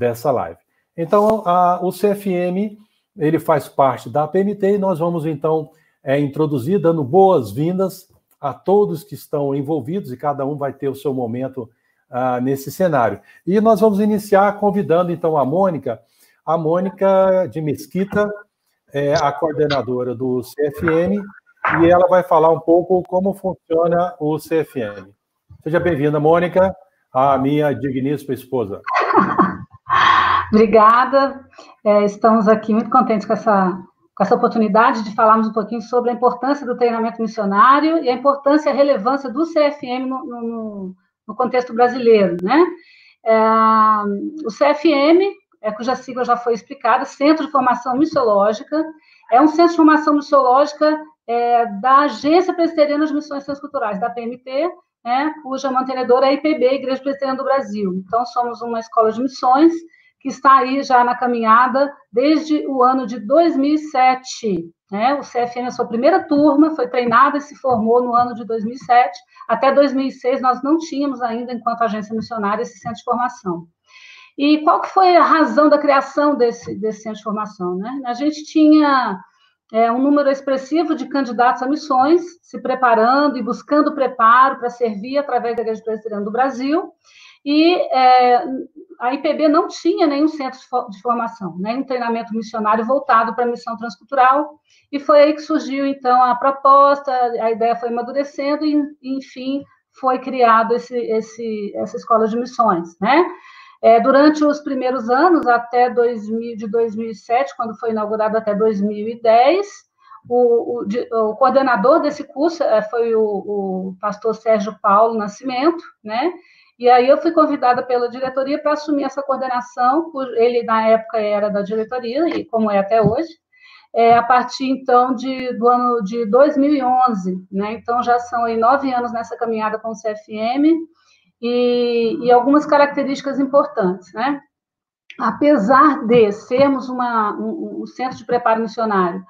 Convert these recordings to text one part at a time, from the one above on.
dessa live. Então, a, o CFM, ele faz parte da PMT e nós vamos, então, é, introduzir, dando boas-vindas a todos que estão envolvidos e cada um vai ter o seu momento uh, nesse cenário. E nós vamos iniciar convidando, então, a Mônica, a Mônica de Mesquita, é a coordenadora do CFM, e ela vai falar um pouco como funciona o CFM. Seja bem-vinda, Mônica, a minha digníssima esposa. Obrigada. É, estamos aqui muito contentes com essa, com essa oportunidade de falarmos um pouquinho sobre a importância do treinamento missionário e a importância e a relevância do CFM no, no, no contexto brasileiro, né? É, o CFM, é, cuja sigla já foi explicada, Centro de Formação Missiológica, é um centro de formação missiológica é, da Agência Presbiteriana de Missões Transculturais, da PMT, né, cuja mantenedora é a IPB, Igreja Presbiteriana do Brasil. Então, somos uma escola de missões que está aí já na caminhada desde o ano de 2007. Né? O CFM, a sua primeira turma, foi treinada e se formou no ano de 2007. Até 2006, nós não tínhamos ainda, enquanto agência missionária, esse centro de formação. E qual que foi a razão da criação desse, desse centro de formação? Né? A gente tinha é, um número expressivo de candidatos a missões, se preparando e buscando preparo para servir através da Igreja Presbiteriana do Brasil, e é, a IPB não tinha nenhum centro de formação, nenhum treinamento missionário voltado para a missão transcultural, e foi aí que surgiu, então, a proposta, a ideia foi amadurecendo, e, enfim, foi criado esse, esse, essa escola de missões, né? É, durante os primeiros anos, até 2000, de 2007, quando foi inaugurado até 2010, o, o, o coordenador desse curso é, foi o, o pastor Sérgio Paulo Nascimento, né? E aí eu fui convidada pela diretoria para assumir essa coordenação, ele na época era da diretoria, e como é até hoje, é, a partir então de, do ano de 2011, né? Então já são aí nove anos nessa caminhada com o CFM e, e algumas características importantes, né? Apesar de sermos uma, um, um centro de preparo missionário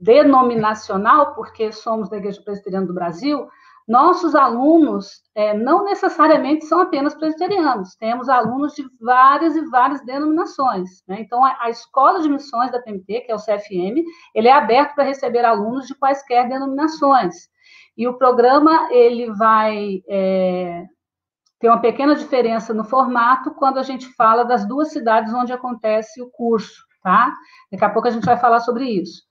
denominacional, porque somos da Igreja Presbiteriana do Brasil, nossos alunos é, não necessariamente são apenas presbiterianos, temos alunos de várias e várias denominações. Né? Então, a, a, Escola de Missões da PMT, que é o CFM, ele é aberto para receber alunos de quaisquer denominações. E o programa, ele vai é, ter uma pequena diferença no formato quando a gente fala das duas cidades onde acontece o curso, tá? Daqui a pouco a gente vai falar sobre isso.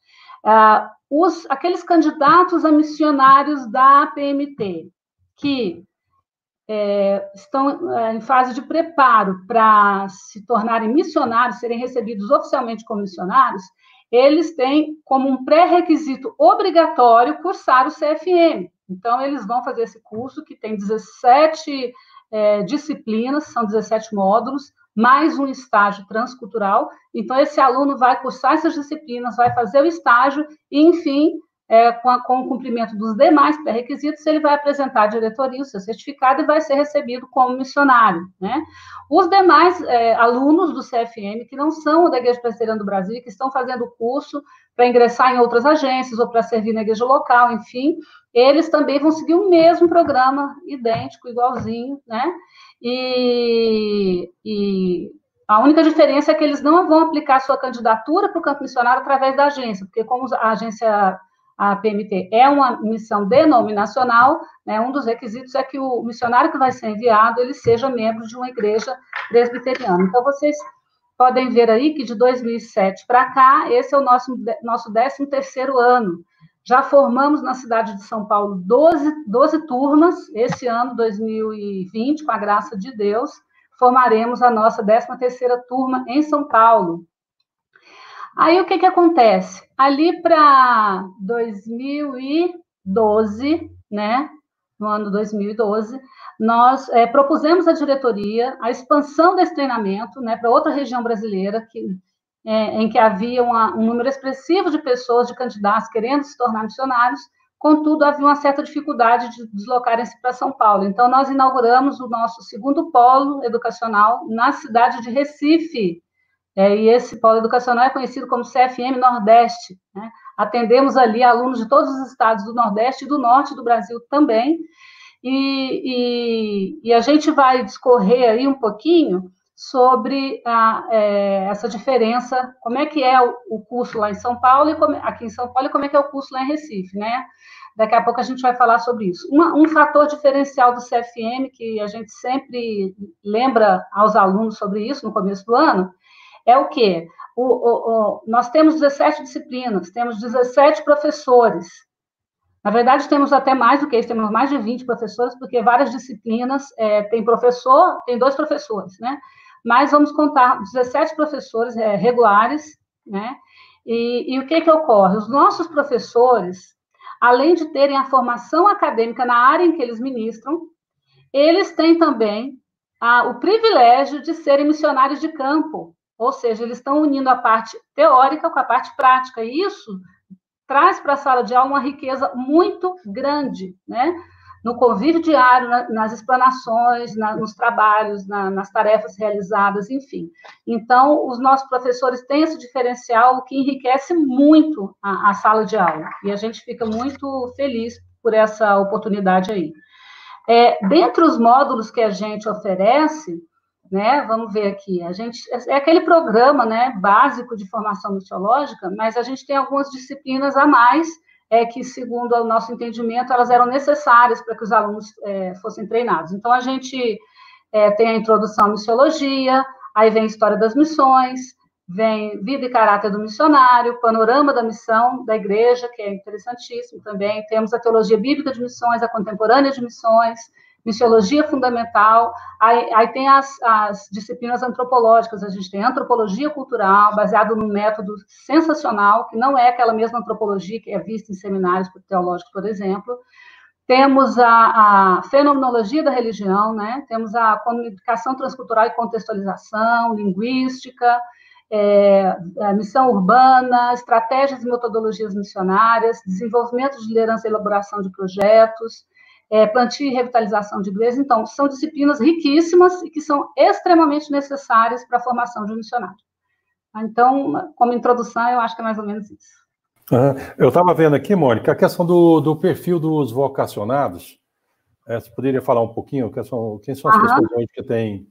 Uh, os, aqueles candidatos a missionários da PMT que é, estão é, em fase de preparo para se tornarem missionários, serem recebidos oficialmente como missionários, eles têm como um pré-requisito obrigatório cursar o CFM. Então, eles vão fazer esse curso que tem 17 é, disciplinas, são 17 módulos, mais um estágio transcultural. Então, esse aluno vai cursar essas disciplinas, vai fazer o estágio e, enfim, é, com, a, com, o cumprimento dos demais pré-requisitos, ele vai apresentar à diretoria o seu certificado e vai ser recebido como missionário. Né? Os demais é, alunos do CFM, que não são da Igreja Presbiteriana do Brasil, que estão fazendo o curso para ingressar em outras agências ou para servir na igreja local, enfim, eles também vão seguir o mesmo programa, idêntico, igualzinho, né? E, e a única diferença é que eles não vão aplicar sua candidatura para o campo missionário através da agência, porque como a agência, a PMT, é uma missão denominacional, né, um dos requisitos é que o missionário que vai ser enviado, ele seja membro de uma igreja presbiteriana. Então, vocês podem ver aí que de 2007 para cá, esse é o nosso, nosso 13 terceiro ano. Já formamos na cidade de São Paulo 12, 12 turmas. Esse ano, 2020, com a graça de Deus, formaremos a nossa 13ª turma em São Paulo. Aí, o que, que acontece? Ali para 2012, né, no ano 2012, nós é, propusemos à diretoria a expansão desse treinamento né, para outra região brasileira, que é, em que havia uma, um número expressivo de pessoas, de candidatos querendo se tornar missionários, contudo, havia uma certa dificuldade de deslocarem-se para São Paulo. Então, nós inauguramos o nosso segundo polo educacional na cidade de Recife, é, e esse polo educacional é conhecido como CFM Nordeste. Né? Atendemos ali alunos de todos os estados do Nordeste e do Norte do Brasil também, e, e, e a gente vai discorrer aí um pouquinho sobre a, é, essa diferença, como é que é o, curso lá em São Paulo e como, aqui em São Paulo e como é que é o curso lá em Recife, né? Daqui a pouco a gente vai falar sobre isso. Uma, um fator diferencial do CFM, que a gente sempre lembra aos alunos sobre isso no começo do ano, é o quê? O, o, o, nós temos 17 disciplinas, temos 17 professores. Na verdade, temos até mais do que isso, temos mais de 20 professores, porque várias disciplinas é, tem professor, tem dois professores, né? Mas vamos contar 17 professores é, regulares, né? E, e o que que ocorre? Os nossos professores, além de terem a formação acadêmica na área em que eles ministram, eles têm também o privilégio de serem missionários de campo, ou seja, eles estão unindo a parte teórica com a parte prática, e isso traz para a sala de aula uma riqueza muito grande, né? no convívio diário, na, nas explanações, na, nos trabalhos, na, nas tarefas realizadas, enfim. Então, os nossos professores têm esse diferencial, o que enriquece muito a, a sala de aula, e a gente fica muito feliz por essa oportunidade aí. É, dentre os módulos que a gente oferece, né, vamos ver aqui, a gente é aquele programa, né, básico de formação missiológica, mas a gente tem algumas disciplinas a mais é que, segundo o nosso entendimento, elas eram necessárias para que os alunos é, fossem treinados. Então, a gente é, tem a introdução à missiologia, aí vem a história das missões, vem vida e caráter do missionário, panorama da missão da igreja, que é interessantíssimo também, temos a teologia bíblica de missões, a contemporânea de missões, missiologia fundamental, aí, aí tem as, as, disciplinas antropológicas, a gente tem antropologia cultural, baseado num método sensacional, que não é aquela mesma antropologia que é vista em seminários teológicos, por exemplo. Temos a, a fenomenologia da religião, né? temos a comunicação transcultural e contextualização, linguística, é, missão urbana, estratégias e metodologias missionárias, desenvolvimento de liderança e elaboração de projetos, é, plantio e revitalização de igrejas. Então, são disciplinas riquíssimas e que são extremamente necessárias para a formação de um missionário. Então, como introdução, eu acho que é mais ou menos isso. Uhum. Eu estava vendo aqui, Mônica, a questão do, do perfil dos vocacionados. É, você poderia falar um pouquinho? Quem são, quem são as uhum. pessoas que têm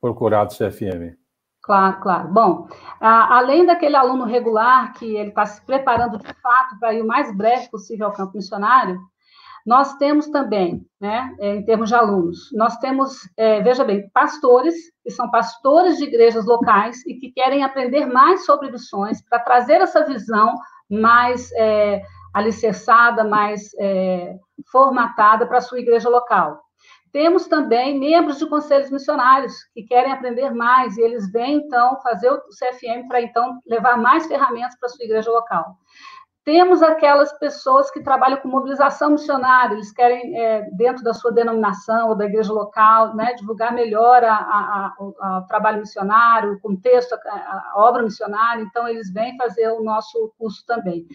procurado o CFM? Claro, claro. Bom, a, além daquele aluno regular que ele está se preparando de fato para ir o mais breve possível ao campo missionário, nós temos também, né, é, em termos de alunos, nós temos, é, veja bem, pastores, que são pastores de igrejas locais e que querem aprender mais sobre missões, para trazer essa visão mais é, alicerçada, mais é, formatada para a sua igreja local. Temos também membros de conselhos missionários que querem aprender mais e eles vêm, então, fazer o CFM para, então, levar mais ferramentas para a sua igreja local. Temos aquelas pessoas que trabalham com mobilização missionária, eles querem, é, dentro da sua denominação ou da igreja local, né, divulgar melhor a, a, a, o trabalho missionário, o contexto, a, obra missionária, então eles vêm fazer o nosso curso também.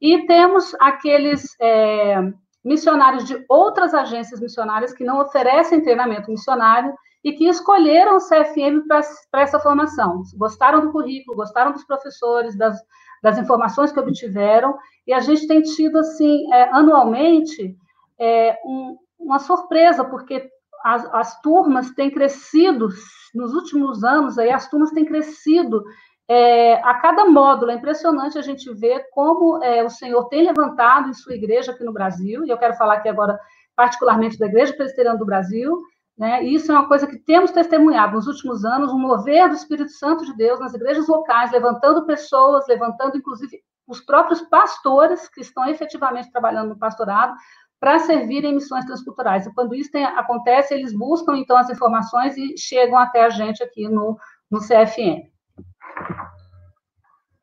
E temos aqueles é, missionários de outras agências missionárias que não oferecem treinamento missionário e que escolheram o CFM para essa formação. Gostaram do currículo, gostaram dos professores, das das informações que obtiveram, e a gente tem tido, assim, é, anualmente, é, um, uma surpresa, porque as, as, turmas têm crescido, nos últimos anos, aí, as turmas têm crescido é, a cada módulo. É impressionante a gente ver como é, o Senhor tem levantado em sua igreja aqui no Brasil, e eu quero falar aqui agora, particularmente da Igreja Presbiteriana do Brasil, né? E isso é uma coisa que temos testemunhado nos últimos anos, um mover do Espírito Santo de Deus nas igrejas locais, levantando pessoas, levantando inclusive os próprios pastores que estão efetivamente trabalhando no pastorado para servirem missões transculturais. E quando isso tem, acontece, eles buscam então as informações e chegam até a gente aqui no, no CFM.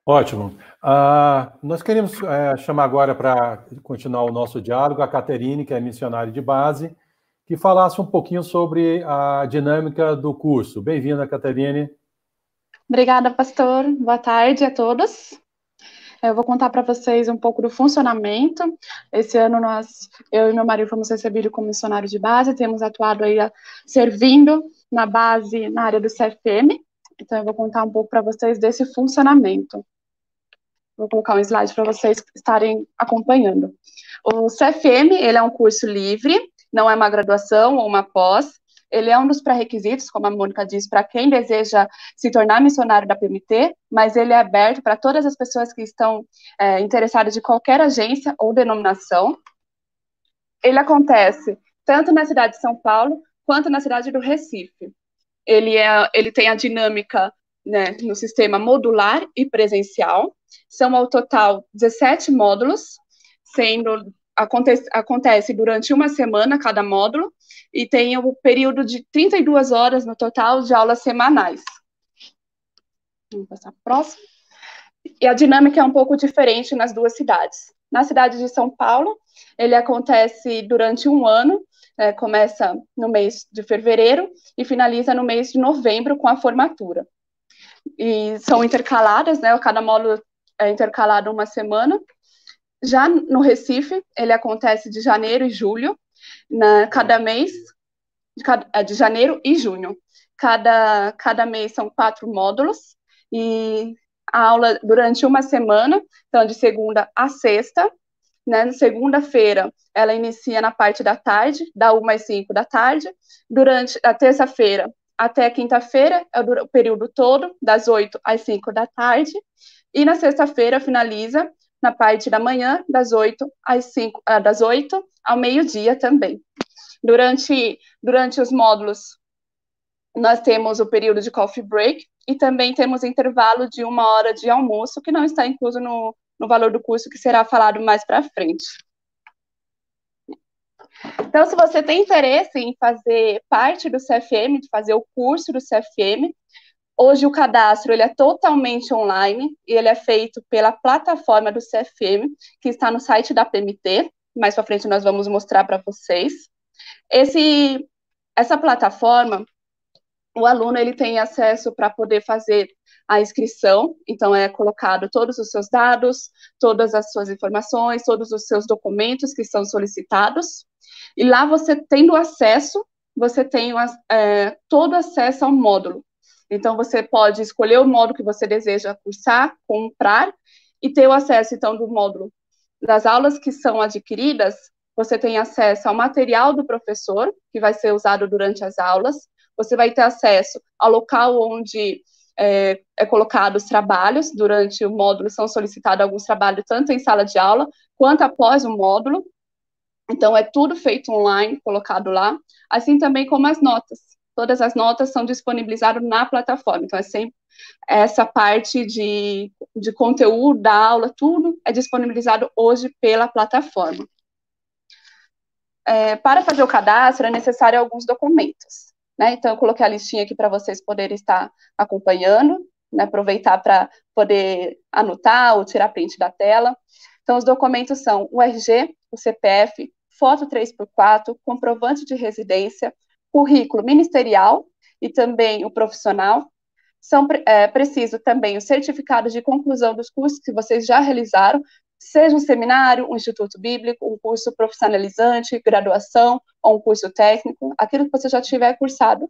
Ótimo. Uh, nós queremos uh, chamar agora para continuar o nosso diálogo a Caterine, que é missionária de base, que falasse um pouquinho sobre a dinâmica do curso. Bem-vinda, Caterine. Obrigada, pastor. Boa tarde a todos. Eu vou contar para vocês um pouco do funcionamento. Esse ano nós, eu e meu marido fomos recebidos como missionários de base, temos atuado aí servindo na base na área do CFM. Então eu vou contar um pouco para vocês desse funcionamento. Vou colocar um slide para vocês estarem acompanhando. O CFM, ele é um curso livre, não é uma graduação ou uma pós, ele é um dos pré-requisitos, como a Mônica disse, para quem deseja se tornar missionário da PMT, mas ele é aberto para todas as pessoas que estão é, interessadas de qualquer agência ou denominação. Ele acontece tanto na cidade de São Paulo quanto na cidade do Recife. Ele, é, ele tem a dinâmica né, no sistema modular e presencial. São ao total 17 módulos, sendo acontece, acontece durante uma semana cada módulo, e tem o período de 32 horas no total de aulas semanais. Vamos passar para próximo. E a dinâmica é um pouco diferente nas duas cidades. Na cidade de São Paulo, ele acontece durante um ano, é, começa no mês de fevereiro e finaliza no mês de novembro com a formatura. E são intercaladas, né? Cada módulo é intercalado uma semana. Já no Recife, ele acontece de janeiro e julho, na, cada mês, de, é, de janeiro e junho. Cada, cada mês são quatro módulos, e a aula durante uma semana, então de segunda a sexta, né, segunda-feira, ela inicia na parte da tarde, da 1 às 5 da tarde. Durante a terça-feira até quinta-feira, é o período todo, das 8 às 5 da tarde. E na sexta-feira finaliza na parte da manhã, das 8 às 5, ah, das 8 ao meio-dia também. Durante, durante os módulos, nós temos o período de coffee break e também temos intervalo de uma hora de almoço, que não está incluso no, no valor do curso, que será falado mais para frente. Então, se você tem interesse em fazer parte do CFM, de fazer o curso do CFM, Hoje o cadastro ele é totalmente online e ele é feito pela plataforma do CFM, que está no site da PMT. Mais para frente nós vamos mostrar para vocês. Esse, essa plataforma, o aluno ele tem acesso para poder fazer a inscrição, então é colocado todos os seus dados, todas as suas informações, todos os seus documentos que são solicitados, e lá você tendo acesso, você tem é, todo acesso ao módulo. Então, você pode escolher o módulo que você deseja cursar, comprar, e ter o acesso, então, do módulo das aulas que são adquiridas, você tem acesso ao material do professor, que vai ser usado durante as aulas, você vai ter acesso ao local onde é, é colocado os trabalhos, durante o módulo são solicitados alguns trabalhos, tanto em sala de aula, quanto após o módulo, então é tudo feito online, colocado lá, assim também como as notas todas as notas são disponibilizadas na plataforma. Então, é sempre essa parte de, de conteúdo da aula, tudo é disponibilizado hoje pela plataforma. É, para fazer o cadastro, é necessário alguns documentos. Né? Então, eu coloquei a listinha aqui para vocês poderem estar acompanhando, né? aproveitar para poder anotar ou tirar print da tela. Então, os documentos são o RG, o CPF, foto 3x4, comprovante de residência, currículo ministerial e também o profissional. São é, preciso também o certificado de conclusão dos cursos que vocês já realizaram, seja um seminário, um instituto bíblico, um curso profissionalizante, graduação ou um curso técnico, aquilo que você já tiver cursado.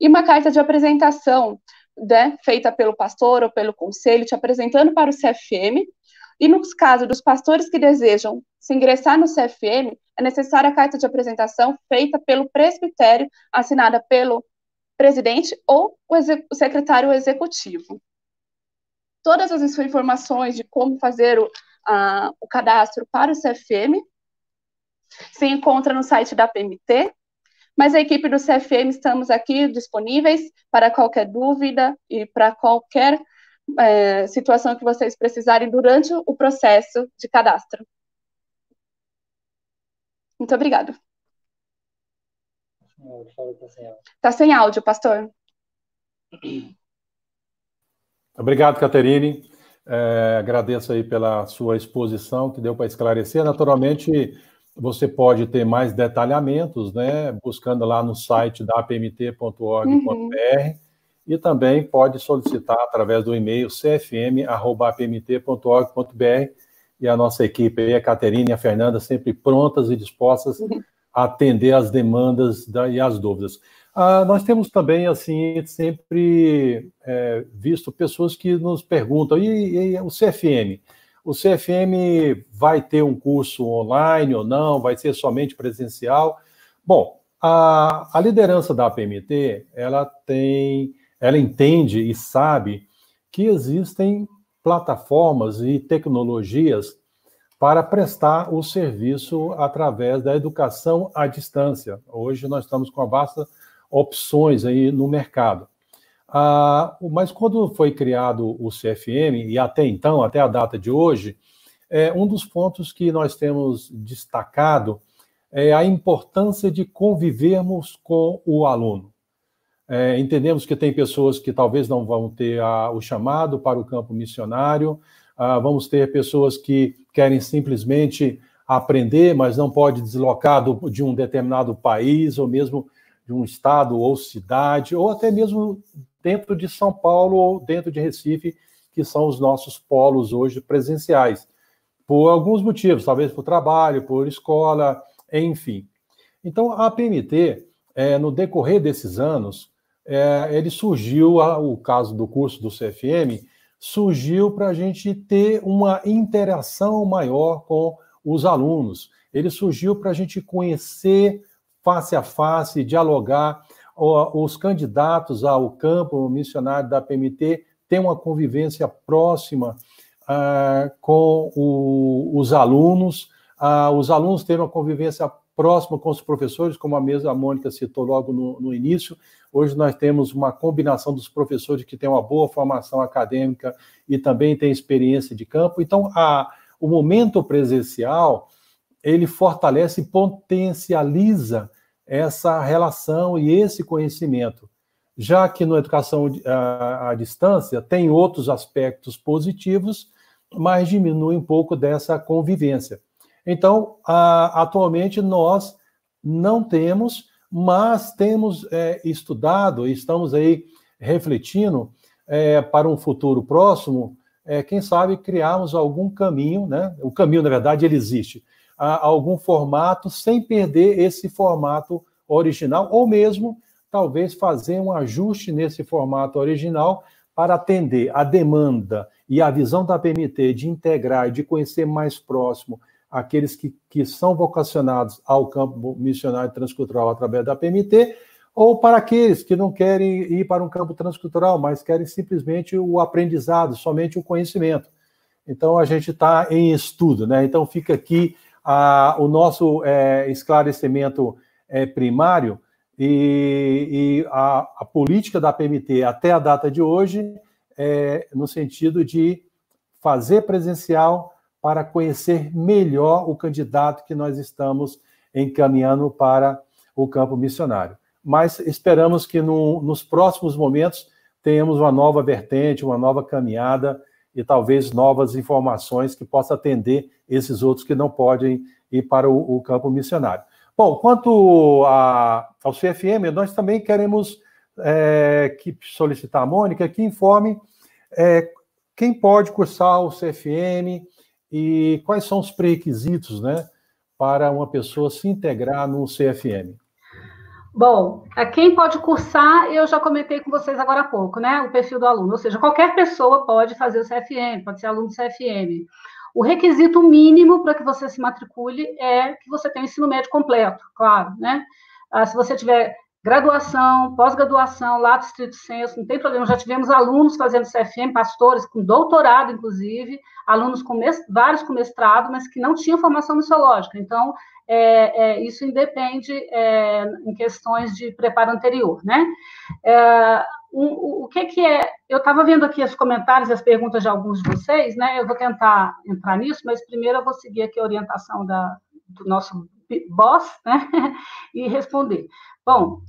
E uma carta de apresentação né, feita pelo pastor ou pelo conselho, te apresentando para o CFM, e nos casos dos pastores que desejam se ingressar no CFM, é necessária a carta de apresentação feita pelo presbitério, assinada pelo presidente ou o, o secretário executivo. Todas as informações de como fazer o, a, o cadastro para o CFM se encontra no site da PMT, mas a equipe do CFM estamos aqui disponíveis para qualquer dúvida e para qualquer é, situação que vocês precisarem durante o processo de cadastro. Muito obrigada. Está sem áudio, pastor. Obrigado, Caterine. É, agradeço aí pela sua exposição, que deu para esclarecer. Naturalmente, você pode ter mais detalhamentos, né, buscando lá no site da apmt.org.br. Uhum e também pode solicitar através do e-mail cfm.apmt.org.br e a nossa equipe a Caterina e a Fernanda, sempre prontas e dispostas a atender as demandas da, e as dúvidas. Ah, nós temos também, assim, sempre é, visto pessoas que nos perguntam, e, e o CFM? O CFM vai ter um curso online ou não? Vai ser somente presencial? Bom, A, a liderança da APMT, ela tem, ela entende e sabe que existem plataformas e tecnologias para prestar o serviço através da educação à distância. Hoje nós estamos com vastas opções aí no mercado. Ah, mas quando foi criado o CFM, e até então, até a data de hoje, é, um dos pontos que nós temos destacado é a importância de convivermos com o aluno. É, entendemos que tem pessoas que talvez não vão ter a, o chamado para o campo missionário, ah, vamos ter pessoas que querem simplesmente aprender, mas não pode deslocar do, de um determinado país, ou mesmo de um estado ou cidade, ou até mesmo dentro de São Paulo ou dentro de Recife, que são os nossos polos hoje presenciais, por alguns motivos, talvez por trabalho, por escola, enfim. Então, a PMT, é, no decorrer desses anos, é, ele surgiu, o caso do curso do CFM, surgiu para a gente ter uma interação maior com os alunos. Ele surgiu para a gente conhecer face a face, dialogar. Os candidatos ao campo missionário da PMT têm uma convivência próxima ah, com o, os alunos, ah, os alunos têm uma convivência próxima com os professores, como a mesma Mônica citou logo no, no, início. Hoje nós temos uma combinação dos professores que têm uma boa formação acadêmica e também têm experiência de campo. Então, a, o momento presencial ele fortalece e potencializa essa relação e esse conhecimento, já que na educação à, à distância tem outros aspectos positivos, mas diminui um pouco dessa convivência. Então, a, atualmente nós não temos, mas temos é, estudado e estamos aí refletindo é, para um futuro próximo, é, quem sabe criarmos algum caminho, né? O caminho, na verdade, ele existe, a, algum formato sem perder esse formato original, ou mesmo talvez fazer um ajuste nesse formato original para atender a demanda e a visão da PMT de integrar e de conhecer mais próximo aqueles que, que são vocacionados ao campo missionário transcultural através da PMT, ou para aqueles que não querem ir para um campo transcultural, mas querem simplesmente o aprendizado, somente o conhecimento. Então, a gente está em estudo, né? Então, fica aqui a, o nosso é, esclarecimento é, primário e, e a, a, política da PMT até a data de hoje é no sentido de fazer presencial para conhecer melhor o candidato que nós estamos encaminhando para o campo missionário. Mas esperamos que no, nos próximos momentos tenhamos uma nova vertente, uma nova caminhada e talvez novas informações que possa atender esses outros que não podem ir para o, o campo missionário. Bom, quanto a, ao CFM, nós também queremos é, que solicitar a Mônica que informe é, quem pode cursar o CFM, e quais são os pré-requisitos né, para uma pessoa se integrar no CFM? Bom, quem pode cursar, eu já comentei com vocês agora há pouco, né? O perfil do aluno, ou seja, qualquer pessoa pode fazer o CFM, pode ser aluno do CFM. O requisito mínimo para que você se matricule é que você tenha ensino médio completo, claro, né? Ah, se você tiver graduação, pós-graduação, lá do Distrito Senso, não tem problema. Já tivemos alunos fazendo CFM, pastores com doutorado, inclusive, alunos com vários com mestrado, mas que não tinham formação missiológica. Então, é, é, isso independe é, em questões de preparo anterior, né? É, o, o, que, que é? Eu estava vendo aqui os comentários e as perguntas de alguns de vocês, né? Eu vou tentar entrar nisso, mas primeiro eu vou seguir aqui a orientação da, do nosso boss, né? e responder. Bom,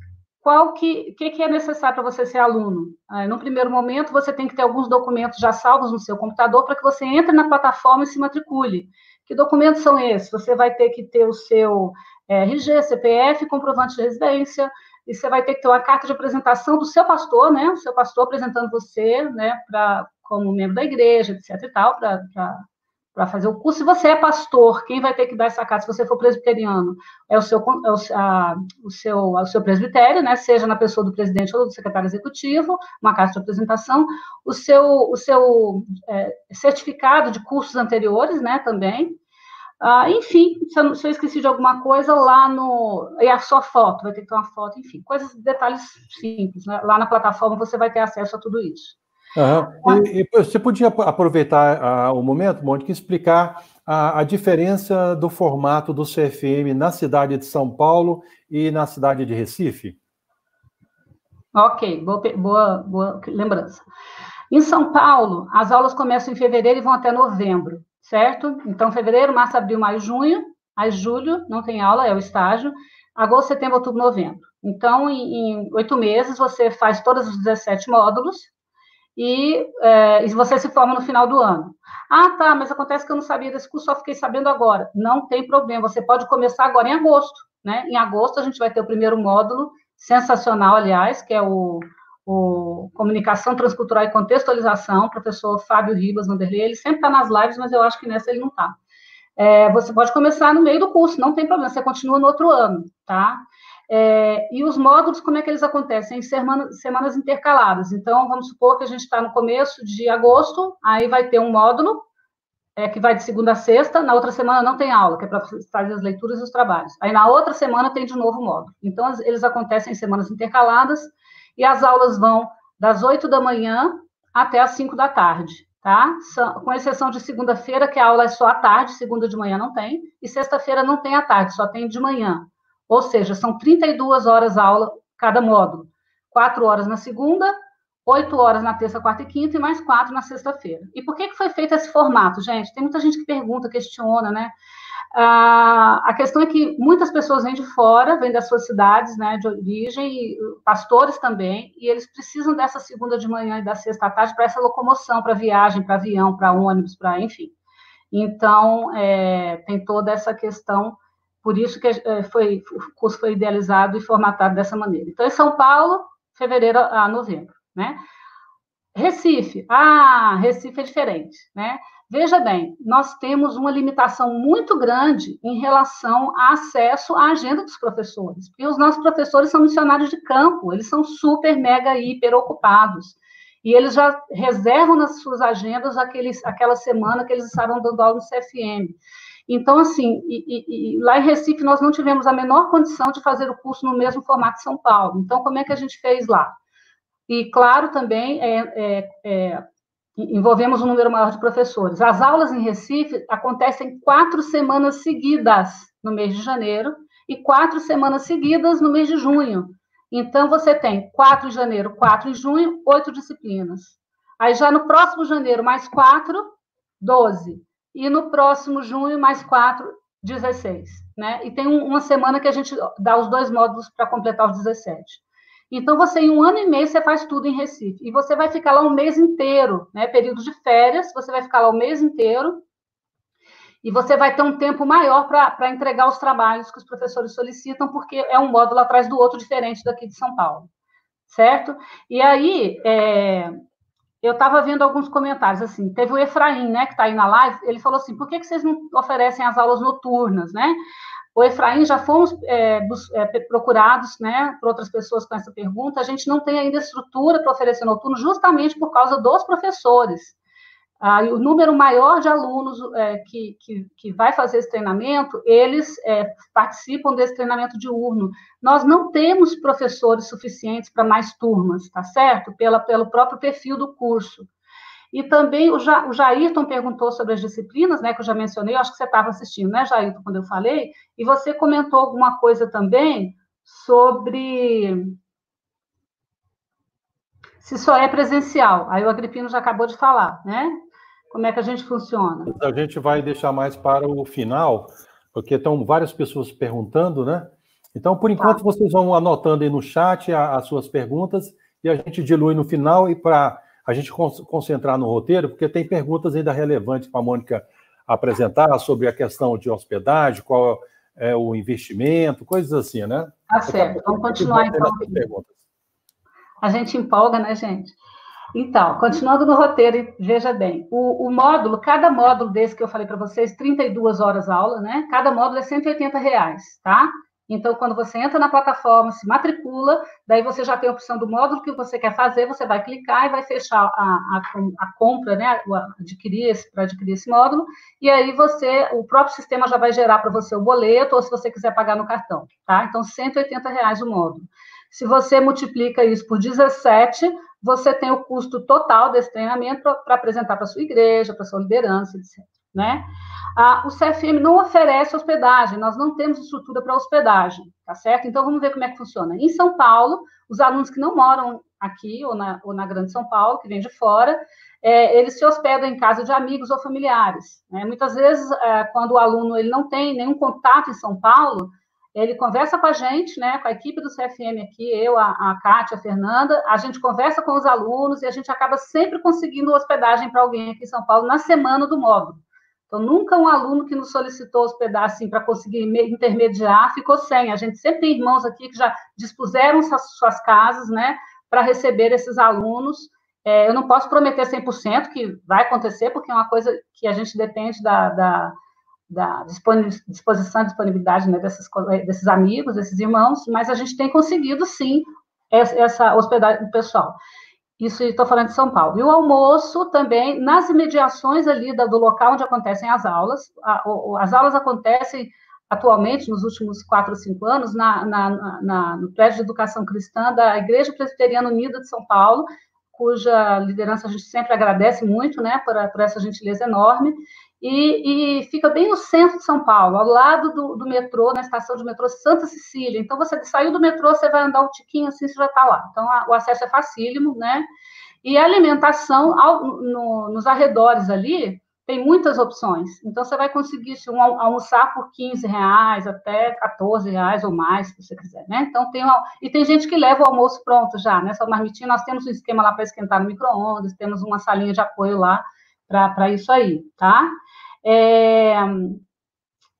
qual que, que, que é necessário para você ser aluno? Ah, no primeiro momento, você tem que ter alguns documentos já salvos no seu computador para que você entre na plataforma e se matricule. Que documentos são esses? Você vai ter que ter o seu é, RG, CPF, comprovante de residência, e você vai ter que ter uma carta de apresentação do seu pastor, né? O seu pastor apresentando você, né, pra, como membro da igreja, etc e tal, para para fazer o curso. Se você é pastor, quem vai ter que dar essa carta? Se você for presbiteriano, é o seu, é o, a, o seu, o seu presbitério, né? Seja na pessoa do presidente ou do secretário executivo, uma carta de apresentação, o seu, o seu é, certificado de cursos anteriores, né? Também. Ah, enfim, se eu, se eu, esqueci de alguma coisa, lá no. E a sua foto, vai ter que ter uma foto, enfim, coisas, detalhes simples. Né? Lá na plataforma você vai ter acesso a tudo isso. Uhum. E, e, você podia aproveitar uh, o momento, Mônica, e explicar a, a, diferença do formato do CFM na cidade de São Paulo e na cidade de Recife? Ok, boa, boa, boa lembrança. Em São Paulo, as aulas começam em fevereiro e vão até novembro, certo? Então, fevereiro, março, abril, maio, junho, aí julho, não tem aula, é o estágio, agosto, setembro, outubro, novembro. Então, em oito meses, você faz todos os 17 módulos, e, é, você se forma no final do ano. Ah, tá, mas acontece que eu não sabia desse curso, só fiquei sabendo agora. Não tem problema, você pode começar agora em agosto, né? Em agosto a gente vai ter o primeiro módulo, sensacional, aliás, que é o, o Comunicação Transcultural e Contextualização, professor Fábio Ribas Vanderlei, ele sempre está nas lives, mas eu acho que nessa ele não está. É, você pode começar no meio do curso, não tem problema, você continua no outro ano, tá? É, e os módulos, como é que eles acontecem? Em semanas, semanas intercaladas. Então, vamos supor que a gente está no começo de agosto, aí vai ter um módulo, é, que vai de segunda a sexta, na outra semana não tem aula, que é para fazer as leituras e os trabalhos. Aí, na outra semana, tem de novo módulo. Então, eles acontecem em semanas intercaladas, e as aulas vão das 8 da manhã até as 5 da tarde, tá? Com exceção de segunda-feira, que a aula é só à tarde, segunda de manhã não tem, e sexta-feira não tem à tarde, só tem de manhã. Ou seja, são 32 horas aula cada módulo. Quatro horas na segunda, oito horas na terça, quarta e quinta, e mais quatro na sexta-feira. E por que, que foi feito esse formato, gente? Tem muita gente que pergunta, questiona, né? Ah, a questão é que muitas pessoas vêm de fora, vêm das suas cidades né, de origem, e pastores também, e eles precisam dessa segunda de manhã e da sexta à tarde para essa locomoção, para viagem, para avião, para ônibus, para enfim. Então, é, tem toda essa questão por isso que eh, foi, o curso foi idealizado e formatado dessa maneira. Então, em São Paulo, fevereiro a novembro, né? Recife, ah, Recife é diferente, né? Veja bem, nós temos uma limitação muito grande em relação a acesso à agenda dos professores, porque os nossos professores são missionários de campo, eles são super, mega, hiper ocupados, e eles já reservam nas suas agendas aqueles, aquela semana que eles estarão dando aula no CFM. Então, assim, e, e, e lá em Recife nós não tivemos a menor condição de fazer o curso no mesmo formato de São Paulo. Então, como é que a gente fez lá? E, claro, também é, é, é, envolvemos um número maior de professores. As aulas em Recife acontecem quatro semanas seguidas no mês de janeiro e quatro semanas seguidas no mês de junho. Então, você tem quatro em janeiro, quatro em junho, oito disciplinas. Aí, já no próximo janeiro, mais quatro, doze e no próximo junho, mais quatro, 16. Né? E tem um, uma semana que a gente dá os dois módulos para completar os 17. Então, você, em um ano e meio, você faz tudo em Recife. E você vai ficar lá um mês inteiro, né? Período de férias, você vai ficar lá o mês inteiro. E você vai ter um tempo maior para entregar os trabalhos que os professores solicitam, porque é um módulo atrás do outro diferente daqui de São Paulo. Certo? E aí, é, eu estava vendo alguns comentários, assim, teve o Efraim, né, que está aí na live, ele falou assim, por que, que vocês não oferecem as aulas noturnas, né? O Efraim, já fomos é, é, procurados, né, por outras pessoas com essa pergunta, a gente não tem ainda estrutura para oferecer noturno, justamente por causa dos professores. Ah, o número maior de alunos é, que, que, que, vai fazer esse treinamento, eles é, participam desse treinamento diurno. Nós não temos professores suficientes para mais turmas, tá certo? Pela, pelo próprio perfil do curso. E também o, ja, o Jairton perguntou sobre as disciplinas, né, que eu já mencionei, eu acho que você estava assistindo, né, Jairton, quando eu falei, e você comentou alguma coisa também sobre se só é presencial. Aí o Agripino já acabou de falar, né? Como é que a gente funciona? A gente vai deixar mais para o final, porque estão várias pessoas perguntando, né? Então, por enquanto, tá. vocês vão anotando aí no chat as suas perguntas e a gente dilui no final e para a gente concentrar no roteiro, porque tem perguntas ainda relevantes para a Mônica apresentar sobre a questão de hospedagem, qual é o investimento, coisas assim, né? Tá certo. Vamos continuar então. A gente empolga, né, gente? Então, continuando no roteiro, veja bem, o, o, módulo, cada módulo desse que eu falei para vocês, 32 horas aula, né? Cada módulo é 180 reais, tá? Então, quando você entra na plataforma, se matricula, daí você já tem a opção do módulo que você quer fazer, você vai clicar e vai fechar a, a, a compra, né, adquirir esse, para adquirir esse módulo, e aí você, o próprio sistema já vai gerar para você o boleto, ou se você quiser pagar no cartão, tá? Então, 180 reais o módulo. Se você multiplica isso por 17, você tem o custo total desse treinamento para apresentar para sua igreja, para sua liderança, etc. Né? Ah, o CFM não oferece hospedagem, nós não temos estrutura para hospedagem, tá certo? Então, vamos ver como é que funciona. Em São Paulo, os alunos que não moram aqui ou na, ou na Grande São Paulo, que vêm de fora, é, eles se hospedam em casa de amigos ou familiares. Né? Muitas vezes, é, quando o aluno ele não tem nenhum contato em São Paulo, ele conversa com a gente, né, com a equipe do CFM aqui, eu, a, a Kátia, a Fernanda, a gente conversa com os alunos e a gente acaba sempre conseguindo hospedagem para alguém aqui em São Paulo na semana do módulo. Então, nunca um aluno que nos solicitou hospedar assim para conseguir intermediar ficou sem. A gente sempre tem irmãos aqui que já dispuseram suas, casas, né, para receber esses alunos. É, eu não posso prometer 100% que vai acontecer, porque é uma coisa que a gente depende da, da, da disposição e disponibilidade né, desses, desses amigos, desses irmãos, mas a gente tem conseguido, sim, essa hospedagem pessoal. Isso estou falando de São Paulo. E o almoço também nas imediações ali do local onde acontecem as aulas. As aulas acontecem atualmente, nos últimos quatro ou cinco anos, na, na, na, no prédio de educação cristã da Igreja Presbiteriana Unida de São Paulo, cuja liderança a gente sempre agradece muito, né, por, por essa gentileza enorme e, e, fica bem no centro de São Paulo, ao lado do, do, metrô, na estação de metrô Santa Cecília. Então, você saiu do metrô, você vai andar um tiquinho assim, você já está lá. Então, a, o acesso é facílimo, né? E a alimentação ao, no, nos arredores ali tem muitas opções. Então, você vai conseguir se um, almoçar por 15 reais até 14 reais ou mais, se você quiser, né? Então, tem uma, e tem gente que leva o almoço pronto já, né? marmitinha. Nós temos um esquema lá para esquentar no micro-ondas, temos uma salinha de apoio lá para isso aí, tá? É,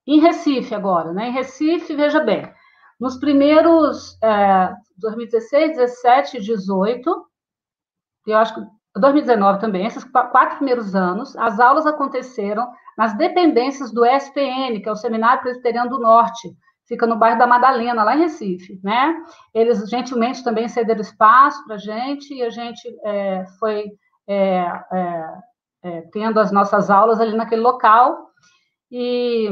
em Recife agora, né? Em Recife, veja bem, nos primeiros é, 2016, 17 e 18, eu acho que 2019 também, esses quatro primeiros anos, as aulas aconteceram nas dependências do SPN, que é o Seminário Presbiteriano do Norte, fica no bairro da Madalena, lá em Recife, né? Eles gentilmente também cederam espaço para a gente e a gente é, foi é, é, tendo as nossas aulas ali naquele local. E,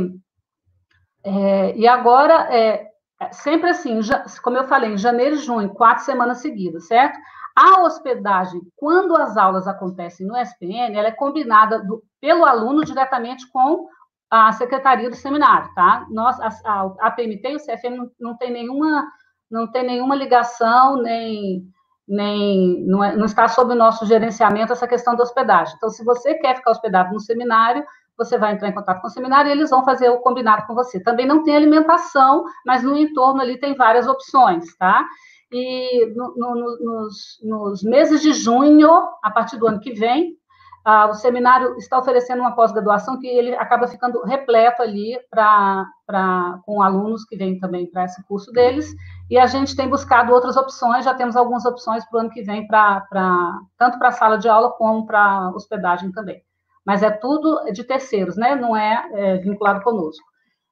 é, e agora, é, é sempre assim, já, como eu falei, em janeiro e junho, quatro semanas seguidas, certo? A hospedagem, quando as aulas acontecem no SPN, ela é combinada do, pelo aluno diretamente com a secretaria do seminário, tá? Nós, a, a, a PMT e o CFM não, não tem nenhuma não tem nenhuma ligação nem nem não, é, não está sob o nosso gerenciamento essa questão da hospedagem. Então, se você quer ficar hospedado no seminário, você vai entrar em contato com o seminário e eles vão fazer o combinado com você. Também não tem alimentação, mas no entorno ali tem várias opções, tá? E no, no, nos, nos meses de junho, a partir do ano que vem, ah, o seminário está oferecendo uma pós-graduação que ele acaba ficando repleto ali pra, pra, com alunos que vêm também para esse curso deles, e a gente tem buscado outras opções, já temos algumas opções para o ano que vem, pra, pra tanto para a sala de aula como para hospedagem também. Mas é tudo de terceiros, né? não é, é vinculado conosco.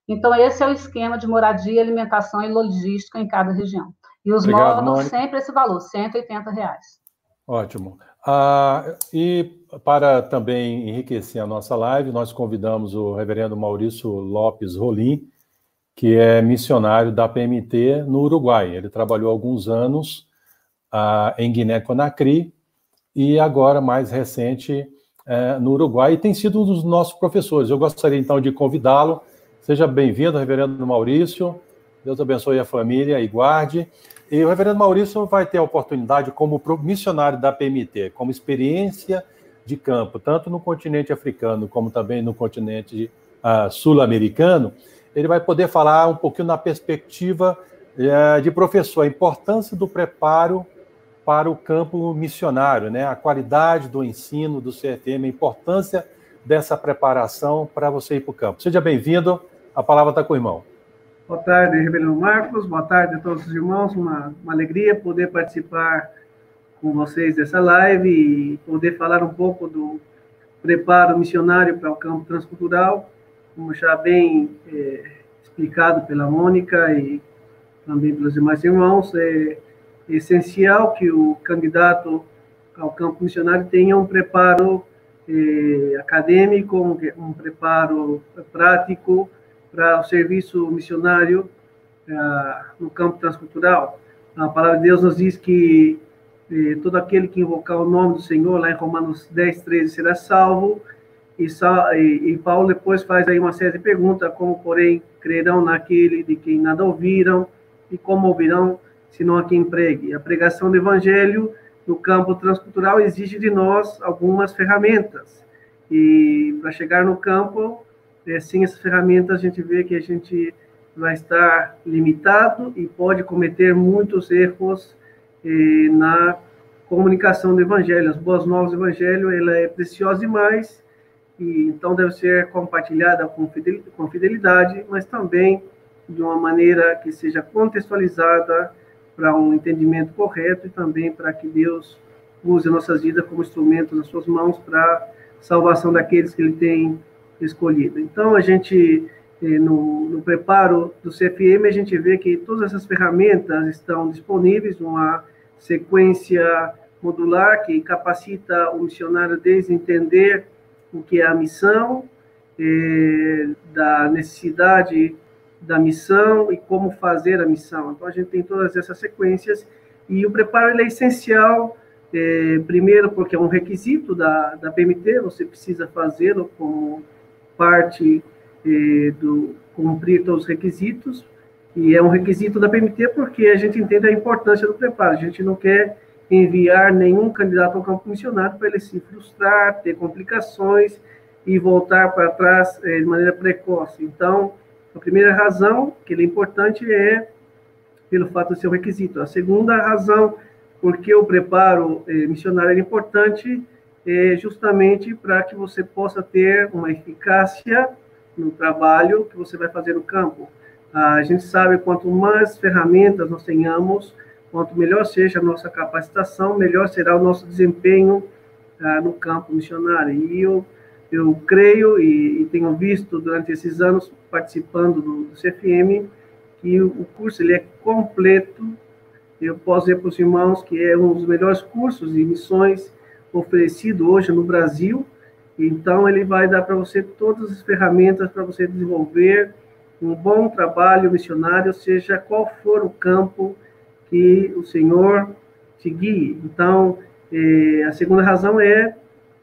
Então, esse é o esquema de moradia, alimentação e logística em cada região. E os Obrigado, módulos sempre esse valor, 180 reais. Ótimo. Ah, e para também enriquecer a nossa live, nós convidamos o reverendo Maurício Lopes Rolim, que é missionário da PMT no Uruguai. Ele trabalhou alguns anos ah, em Guiné-Conakry e agora, mais recente, eh, no Uruguai, e tem sido um dos nossos professores. Eu gostaria então de convidá-lo. Seja bem-vindo, reverendo Maurício. Deus abençoe a família e guarde. E o reverendo Maurício vai ter a oportunidade, como missionário da PMT, como experiência de campo, tanto no continente africano como também no continente uh, sul-americano, ele vai poder falar um pouquinho na perspectiva uh, de professor, a importância do preparo para o campo missionário, né? a qualidade do ensino do CFM, a importância dessa preparação para você ir para o campo. Seja bem-vindo, a palavra está com o irmão. Boa tarde, Rebelião Marcos. Boa tarde a todos os irmãos. Uma, uma alegria poder participar com vocês dessa live e poder falar um pouco do preparo missionário para o campo transcultural, como já bem é, explicado pela Mônica e também pelos demais irmãos, é essencial que o candidato ao campo missionário tenha um preparo eh, acadêmico, um, um, preparo prático para o serviço missionário eh, no campo transcultural. A palavra de Deus nos diz que eh, todo aquele que invocar o nome do Senhor, lá em Romanos 10, 13, será salvo. E, e, e Paulo depois faz aí uma série de perguntas, como, porém, crerão naquele de quem nada ouviram, e como ouvirão, se não a quem pregue. A pregação do evangelho no campo transcultural exige de nós algumas ferramentas. E para chegar no campo, é, sem essas ferramentas, a gente vê que a gente vai estar limitado e pode cometer muitos erros na comunicação do evangelho. As boas novas do evangelho, ela é preciosa demais e então deve ser compartilhada com fidelidade, mas também de uma maneira que seja contextualizada para um entendimento correto e também para que Deus use nossas vidas como instrumentos nas suas mãos para salvação daqueles que ele tem escolhido. Então, a gente, eh, no, no, preparo do CFM, a gente vê que todas essas ferramentas estão disponíveis, uma sequência modular que capacita o missionário desde entender o que é a missão, eh, da necessidade da missão e como fazer a missão. Então, a gente tem todas essas sequências e o preparo ele é essencial, é, primeiro, porque é um requisito da, da PMT, você precisa fazê-lo como parte é, do cumprir todos os requisitos, e é um requisito da PMT porque a gente entende a importância do preparo, a gente não quer enviar nenhum candidato ao campo missionário para ele se frustrar, ter complicações e voltar para trás é, de maneira precoce. Então, a primeira razão que ele é importante é pelo fato de ser um requisito. A segunda razão porque o preparo eh, missionário é importante é justamente para que você possa ter uma eficácia no trabalho que você vai fazer no campo. A gente sabe quanto mais ferramentas nós tenhamos, quanto melhor seja a nossa capacitação, melhor será o nosso desempenho ah, no campo missionário. E eu eu creio e, e, tenho visto durante esses anos participando do, do CFM que o, o, curso ele é completo. Eu posso dizer para os irmãos que é um dos melhores cursos de missões oferecido hoje no Brasil. Então, ele vai dar para você todas as ferramentas para você desenvolver um bom trabalho missionário, seja qual for o campo que o Senhor te guie. Então, eh, a segunda razão é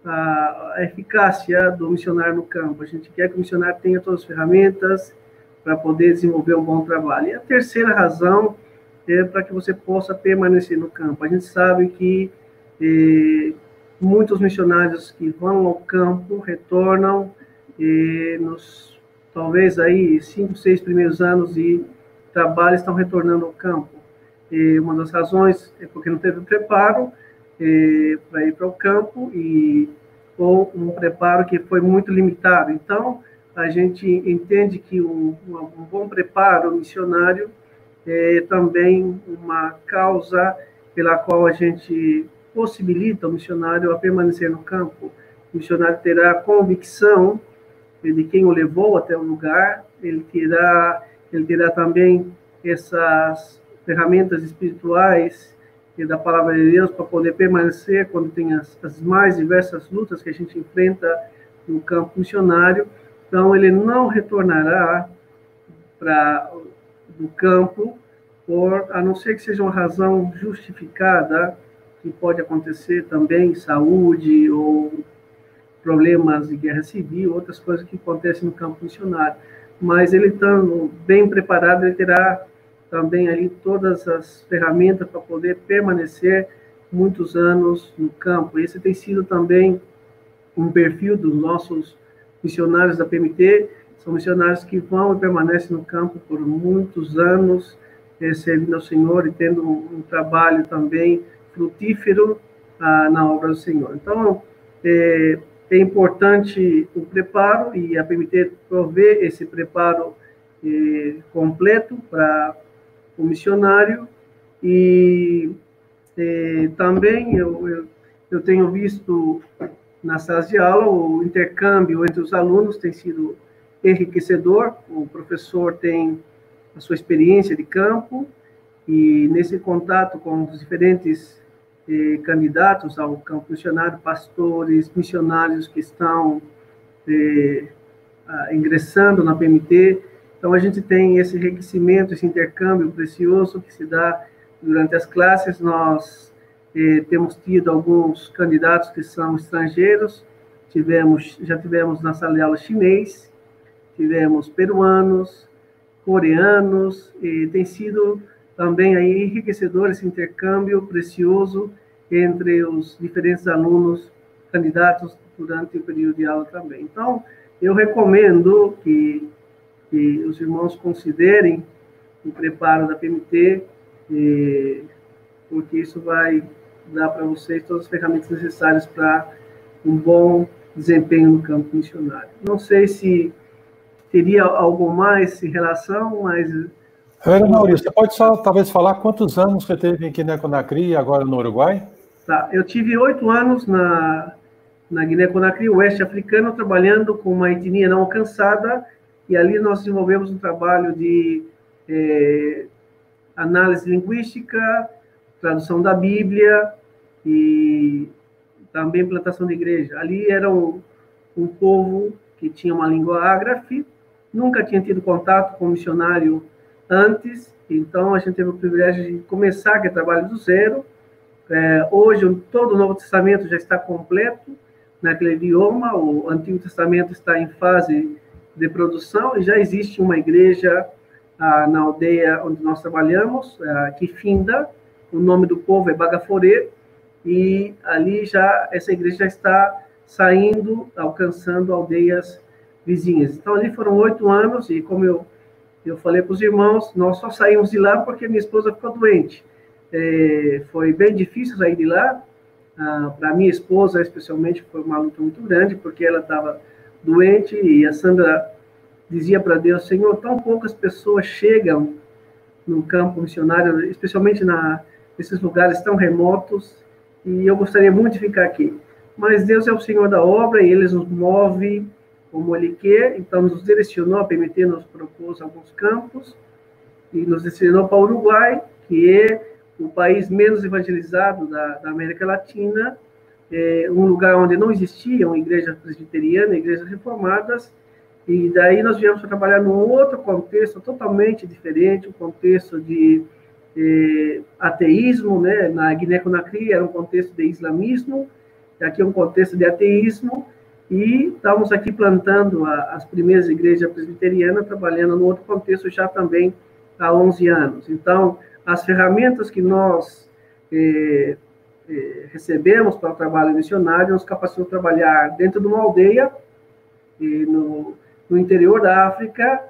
a, a eficácia do missionário no campo. A gente quer que o missionário tenha todas as ferramentas para poder desenvolver um bom trabalho. E a terceira razão é para que você possa permanecer no campo. A gente sabe que eh, muitos missionários que vão ao campo retornam eh, nos talvez aí cinco, seis primeiros anos de trabalho estão retornando ao campo. E uma das razões é porque não teve preparo, eh, para ir para o campo e ou um preparo que foi muito limitado. Então, a gente entende que um, um bom preparo missionário é também uma causa pela qual a gente possibilita o missionário a permanecer no campo. O missionário terá convicção de quem o levou até o lugar, ele terá, ele terá também essas ferramentas espirituais da palavra de Deus para poder permanecer quando tem as, as mais diversas lutas que a gente enfrenta no campo missionário. Então, ele não retornará para do campo, por, a não ser que seja uma razão justificada, que pode acontecer também, saúde ou problemas de guerra civil, outras coisas que acontecem no campo missionário. Mas ele estando bem preparado, ele terá também ali todas as ferramentas para poder permanecer muitos anos no campo. Esse tem sido também um perfil dos nossos missionários da PMT, são missionários que vão e permanecem no campo por muitos anos, eh, servindo ao Senhor e tendo um, trabalho também frutífero ah, na obra do Senhor. Então, é, é importante o preparo e a PMT prover esse preparo eh, completo para o missionário e, também eu, eu, eu, tenho visto na sala de aula o intercâmbio entre os alunos tem sido enriquecedor, o professor tem a sua experiência de campo e nesse contato com os diferentes eh, candidatos ao campo missionário, pastores, missionários que estão eh, ingressando na PMT, então a gente tem esse enriquecimento, esse intercâmbio precioso que se dá durante as classes. Nós eh, temos tido alguns candidatos que são estrangeiros, tivemos, já tivemos na sala de aula chinês, tivemos peruanos, coreanos, e tem sido também aí enriquecedor esse intercâmbio precioso entre os diferentes alunos candidatos durante o período de aula também. Então, eu recomendo que, que os irmãos considerem o preparo da PMT, e, porque isso vai dar para vocês todas as ferramentas necessárias para um bom desempenho no campo missionário. Não sei se teria algo mais em relação, mas... Ana Maurício, você pode só talvez falar quantos anos você teve aqui na Conacri e agora no Uruguai? Tá, eu tive oito anos na, na Guiné-Conakry, oeste africano, trabalhando com uma etnia não alcançada, e ali nós desenvolvemos um trabalho de é, análise linguística, tradução da Bíblia e também plantação de igreja. Ali era um, um povo que tinha uma língua ágrafe, nunca tinha tido contato com missionário antes, então a gente teve o privilégio de começar aquele trabalho do zero. É, hoje, todo o Novo Testamento já está completo naquele idioma, o Antigo Testamento está em fase de produção e já existe uma igreja ah, na aldeia onde nós trabalhamos, ah, que finda, o nome do povo é Bagaforê, e ali já essa igreja já está saindo, alcançando aldeias vizinhas. Então, ali foram oito anos, e como eu, eu falei para os irmãos, nós só saímos de lá porque minha esposa ficou doente. É, foi bem difícil sair de lá, ah, para minha esposa, especialmente, foi uma luta muito grande, porque ela estava doente e a Sandra dizia para Deus: Senhor, tão poucas pessoas chegam no campo missionário, especialmente na, nesses lugares tão remotos, e eu gostaria muito de ficar aqui. Mas Deus é o Senhor da obra e Ele nos move como Ele quer, então nos direcionou, a PMT nos propôs alguns campos e nos destinou para o Uruguai, que é o país menos evangelizado da, da América Latina, é, um lugar onde não existiam igrejas presbiterianas, igrejas reformadas, e daí nós viemos para trabalhar num outro contexto totalmente diferente, um contexto de é, ateísmo, né? Na Guiné-Conakry era um contexto de islamismo, aqui é um contexto de ateísmo, e estamos aqui plantando a, as primeiras igrejas presbiterianas, trabalhando no outro contexto já também há 11 anos. Então, as ferramentas que nós eh, recebemos para o trabalho missionário nos capacitam a trabalhar dentro de uma aldeia, e no, no interior da África,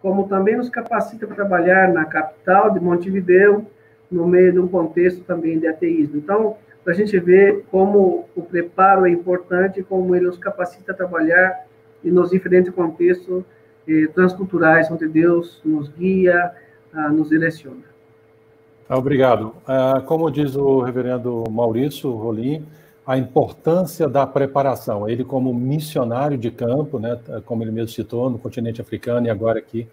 como também nos capacita para trabalhar na capital de Montevideo, no meio de um contexto também de ateísmo. Então, para a gente ver como o preparo é importante, como ele nos capacita a trabalhar e nos diferentes contextos eh, transculturais, onde Deus nos guia, ah, nos direciona. Tá, obrigado. Ah, como diz o reverendo Maurício Rolim, a importância da preparação. Ele, como missionário de campo, né, como ele mesmo citou, no continente africano e agora aqui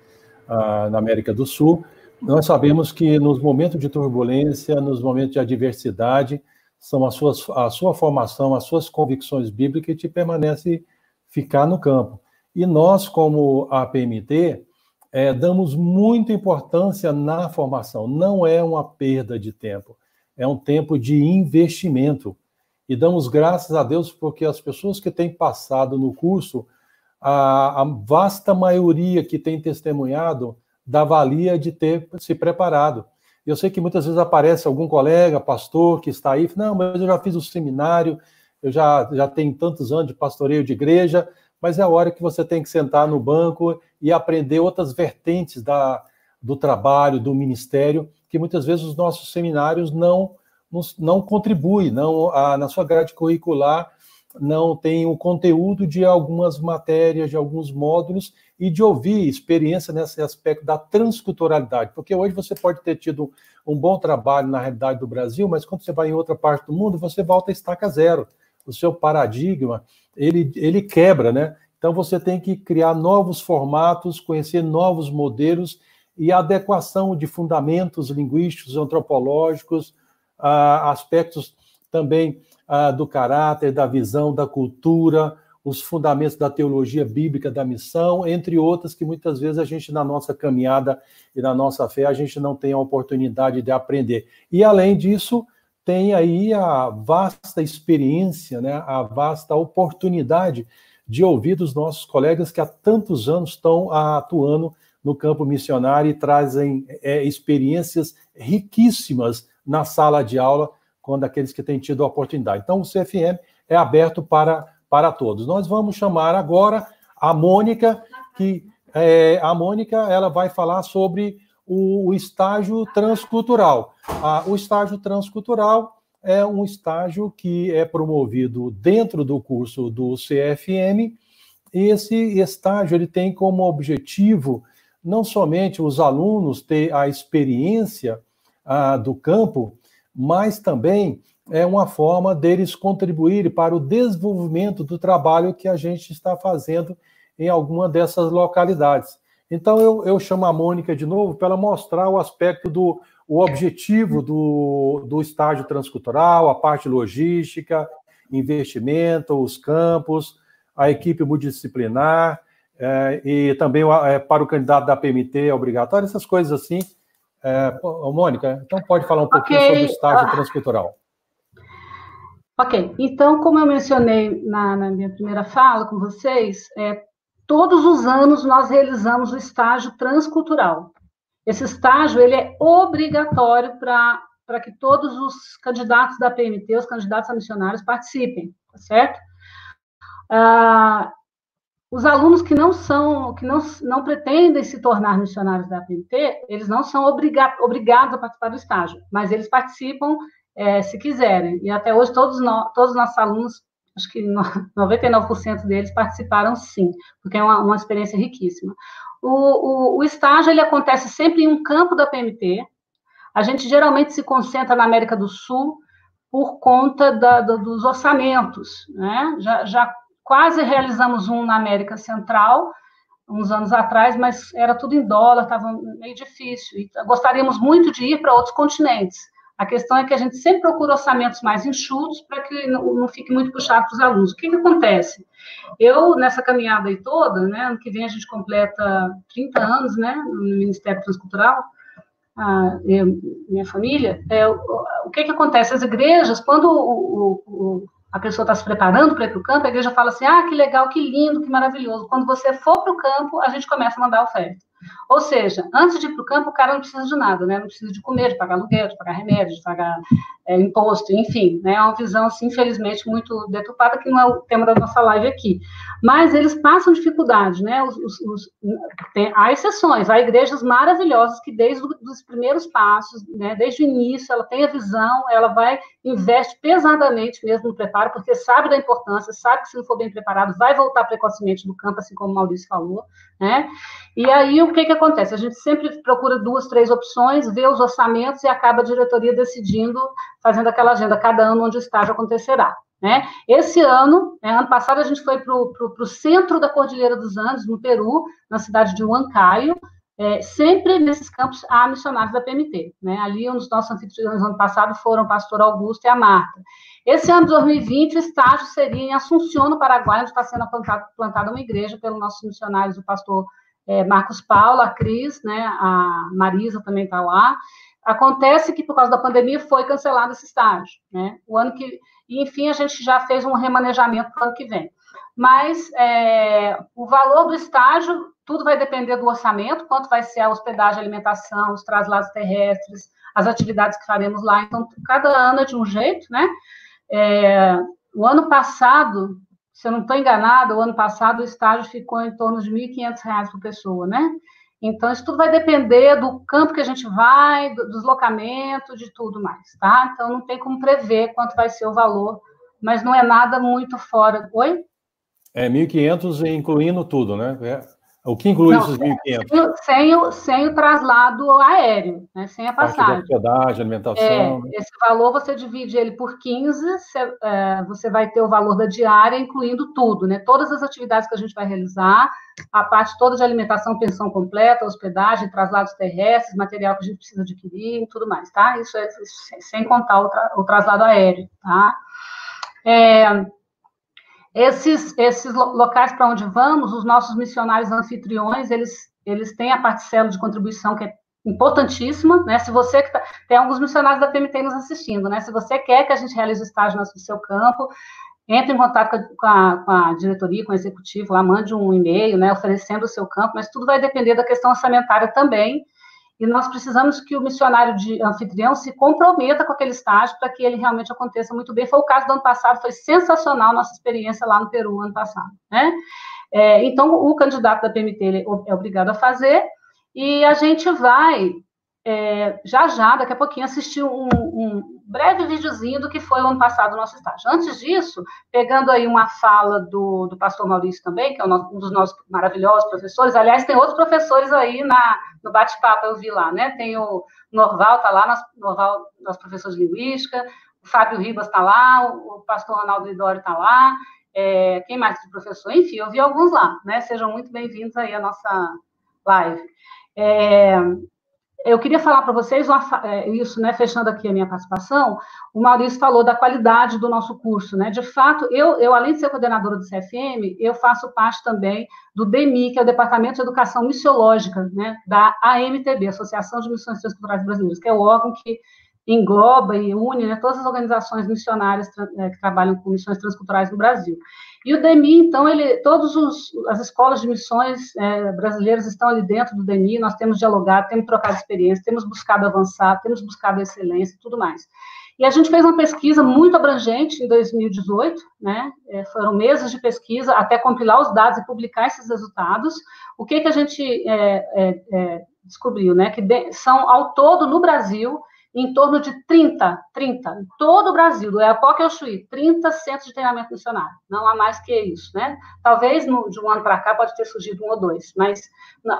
ah, na América do Sul, nós sabemos que nos momentos de turbulência, nos momentos de adversidade, são as suas, a sua formação, as suas convicções bíblicas que te permanece ficar no campo. E nós, como a PMT, é, damos muita importância na formação. Não é uma perda de tempo, é um tempo de investimento. E damos graças a Deus porque as pessoas que têm passado no curso, a, a vasta maioria que tem testemunhado, da valia de ter se preparado. Eu sei que muitas vezes aparece algum colega, pastor, que está aí, não, mas eu já fiz o seminário, eu já, já tenho tantos anos de pastoreio de igreja, mas é a hora que você tem que sentar no banco e aprender outras vertentes da, do trabalho, do ministério, que muitas vezes os nossos seminários não, não, contribuem, não, a, na sua grade curricular não tem o conteúdo de algumas matérias, de alguns módulos, e de ouvir experiência nesse aspecto da transculturalidade, porque hoje você pode ter tido um bom trabalho na realidade do Brasil, mas quando você vai em outra parte do mundo, você volta a estaca zero. O seu paradigma, ele, ele quebra, né? Então você tem que criar novos formatos, conhecer novos modelos e adequação de fundamentos linguísticos, antropológicos, ah, aspectos também ah, do caráter, da visão, da cultura, os fundamentos da teologia bíblica da missão, entre outras que muitas vezes a gente, na nossa caminhada e na nossa fé, a gente não tem a oportunidade de aprender. E, além disso, tem aí a vasta experiência, né, a vasta oportunidade de ouvir dos nossos colegas que há tantos anos estão atuando no campo missionário e trazem é, experiências riquíssimas na sala de aula, quando aqueles que têm tido a oportunidade. Então, o CFM é aberto para para todos. Nós vamos chamar agora a Mônica, que é, a Mônica ela vai falar sobre o, o estágio transcultural. O estágio transcultural é um estágio que é promovido dentro do curso do CFM. Esse estágio ele tem como objetivo não somente os alunos ter a experiência ah, do campo, mas também é uma forma deles contribuírem para o desenvolvimento do trabalho que a gente está fazendo em alguma dessas localidades. Então, eu, eu chamo a Mônica de novo para ela mostrar o aspecto do o objetivo do, do estágio transcultural, a parte logística, investimento, os campos, a equipe multidisciplinar, é, e também é, para o candidato da PMT é obrigatório, essas coisas assim. É, Mônica, então pode falar um pouquinho okay. sobre o estágio ah. transcultural. Ok, então, como eu mencionei na, na minha primeira fala com vocês, é, todos os anos nós realizamos o estágio transcultural. Esse estágio ele é obrigatório para que todos os candidatos da PMT, os candidatos a missionários, participem, tá certo? Ah, os alunos que não são, que não, não pretendem se tornar missionários da PMT, eles não são obriga obrigados a participar do estágio, mas eles participam é, se quiserem. E até hoje todos, nós, todos os nossos alunos, acho que 99% deles participaram sim, porque é uma, uma experiência riquíssima. O, o, o, estágio ele acontece sempre em um campo da PMT. A gente geralmente se concentra na América do Sul por conta da, do, dos orçamentos. Né? Já, já quase realizamos um na América Central, uns anos atrás, mas era tudo em dólar, estava meio difícil. E gostaríamos muito de ir para outros continentes. A questão é que a gente sempre procura orçamentos mais enxutos para que não, não, fique muito puxado para os alunos. O que, que acontece? Eu, nessa caminhada aí toda, né, ano que vem a gente completa 30 anos né, no Ministério Transcultural, a, eu, minha família, é, o, o que, que acontece? As igrejas, quando o, o, a pessoa está se preparando para ir para o campo, a igreja fala assim: ah, que legal, que lindo, que maravilhoso. Quando você for para o campo, a gente começa a mandar oferta. Ou seja, antes de ir para o campo, o cara não precisa de nada, né? Não precisa de comer, de pagar aluguel, de pagar remédio, de pagar é, imposto, enfim, né? É uma visão, assim, infelizmente, muito deturpada, que não é o tema da nossa live aqui. Mas eles passam dificuldade, né? Os, os, os, tem, há exceções, há igrejas maravilhosas que desde os primeiros passos, né? Desde o início, ela tem a visão, ela vai, investe pesadamente mesmo no preparo, porque sabe da importância, sabe que se não for bem preparado, vai voltar precocemente do campo, assim como o Maurício falou, né? E aí, o que que acontece? A gente sempre procura duas, três opções, vê os orçamentos e acaba a diretoria decidindo, fazendo aquela agenda cada ano onde o estágio acontecerá. Né? Esse ano, né, ano passado, a gente foi para o centro da Cordilheira dos Andes, no Peru, na cidade de Huancayo, é, sempre nesses campos há missionários da PMT. Né? Ali, um dos nossos anfitriões ano passado foram o pastor Augusto e a Marta. Esse ano de 2020, o estágio seria em Assunção, no Paraguai, onde está sendo plantada uma igreja pelos nossos missionários, o pastor é, Marcos Paulo, a Cris, né, a Marisa também está lá. Acontece que, por causa da pandemia, foi cancelado esse estágio. Né? O ano que, e, enfim, a gente já fez um remanejamento para o ano que vem. Mas é, o valor do estágio, tudo vai depender do orçamento, quanto vai ser a hospedagem, alimentação, os traslados terrestres, as atividades que faremos lá. Então, cada ano é de um jeito, né? É, o ano passado, se eu não estou enganada, o ano passado o estágio ficou em torno de R$ 1.500 por pessoa, né? Então, isso tudo vai depender do campo que a gente vai, do deslocamento, de tudo mais, tá? Então, não tem como prever quanto vai ser o valor, mas não é nada muito fora. Oi? É 1.500 incluindo tudo, né? É O que inclui Não, esses 1.500? Sem, o, sem o traslado aéreo, né? sem a passagem. hospedagem, alimentação. É, né? Esse valor você divide ele por 15, você, é, você vai ter o valor da diária, incluindo tudo, né? Todas as atividades que a gente vai realizar, a parte toda de alimentação, pensão completa, hospedagem, traslados terrestres, material que a gente precisa adquirir e tudo mais, tá? Isso é sem contar o, tra, o traslado aéreo, tá? É, esses, esses locais para onde vamos, os nossos missionários anfitriões, eles, eles têm a parcela de contribuição que é importantíssima, né? Se você que tá, tem alguns missionários da PMT nos assistindo, né? Se você quer que a gente realize o estágio no seu campo, entre em contato com a, com a, diretoria, com o executivo, lá mande um e-mail, né, oferecendo o seu campo, mas tudo vai depender da questão orçamentária também, e nós precisamos que o missionário de anfitrião se comprometa com aquele estágio para que ele realmente aconteça muito bem. Foi o caso do ano passado, foi sensacional nossa experiência lá no Peru ano passado, né? É, então, o candidato da PMT é obrigado a fazer, e a gente vai é, já já, daqui a pouquinho, assistir um, breve videozinho do que foi o ano passado o nosso estágio. Antes disso, pegando aí uma fala do, do pastor Maurício também, que é um dos nossos maravilhosos professores, aliás, tem outros professores aí na, no bate-papo, eu vi lá, né? Tem o Norval, está lá, nosso, Norval, nosso professor de linguística, o Fábio Ribas está lá, o, o pastor Ronaldo Lidório está lá, é, quem mais de professor? Enfim, eu vi alguns lá, né? Sejam muito bem-vindos aí à nossa live. É, eu queria falar para vocês é, isso, né, fechando aqui a minha participação, o Maurício falou da qualidade do nosso curso, né, de fato, eu, eu além de ser coordenadora do CFM, eu faço parte também do DEMI, que é o Departamento de Educação Missiológica, né, da AMTB, Associação de Missões Transculturais Brasileiras, que é o órgão que engloba e une né, todas as organizações missionárias é, que trabalham com missões transculturais no Brasil. E o DEMI, então, ele, todas as escolas de missões é, brasileiras estão ali dentro do DEMI, nós temos dialogado, temos trocado experiência, temos buscado avançar, temos buscado excelência e tudo mais. E a gente fez uma pesquisa muito abrangente em 2018, né? É, foram meses de pesquisa até compilar os dados e publicar esses resultados. O que, que a gente é, é, é descobriu, né? Que de, são, ao todo, no Brasil, em torno de 30, 30, em todo o Brasil, do Eapoc ao Chuí, 30 centros de treinamento missionário. Não há mais que isso, né? Talvez no, de um ano para cá pode ter surgido um ou dois, mas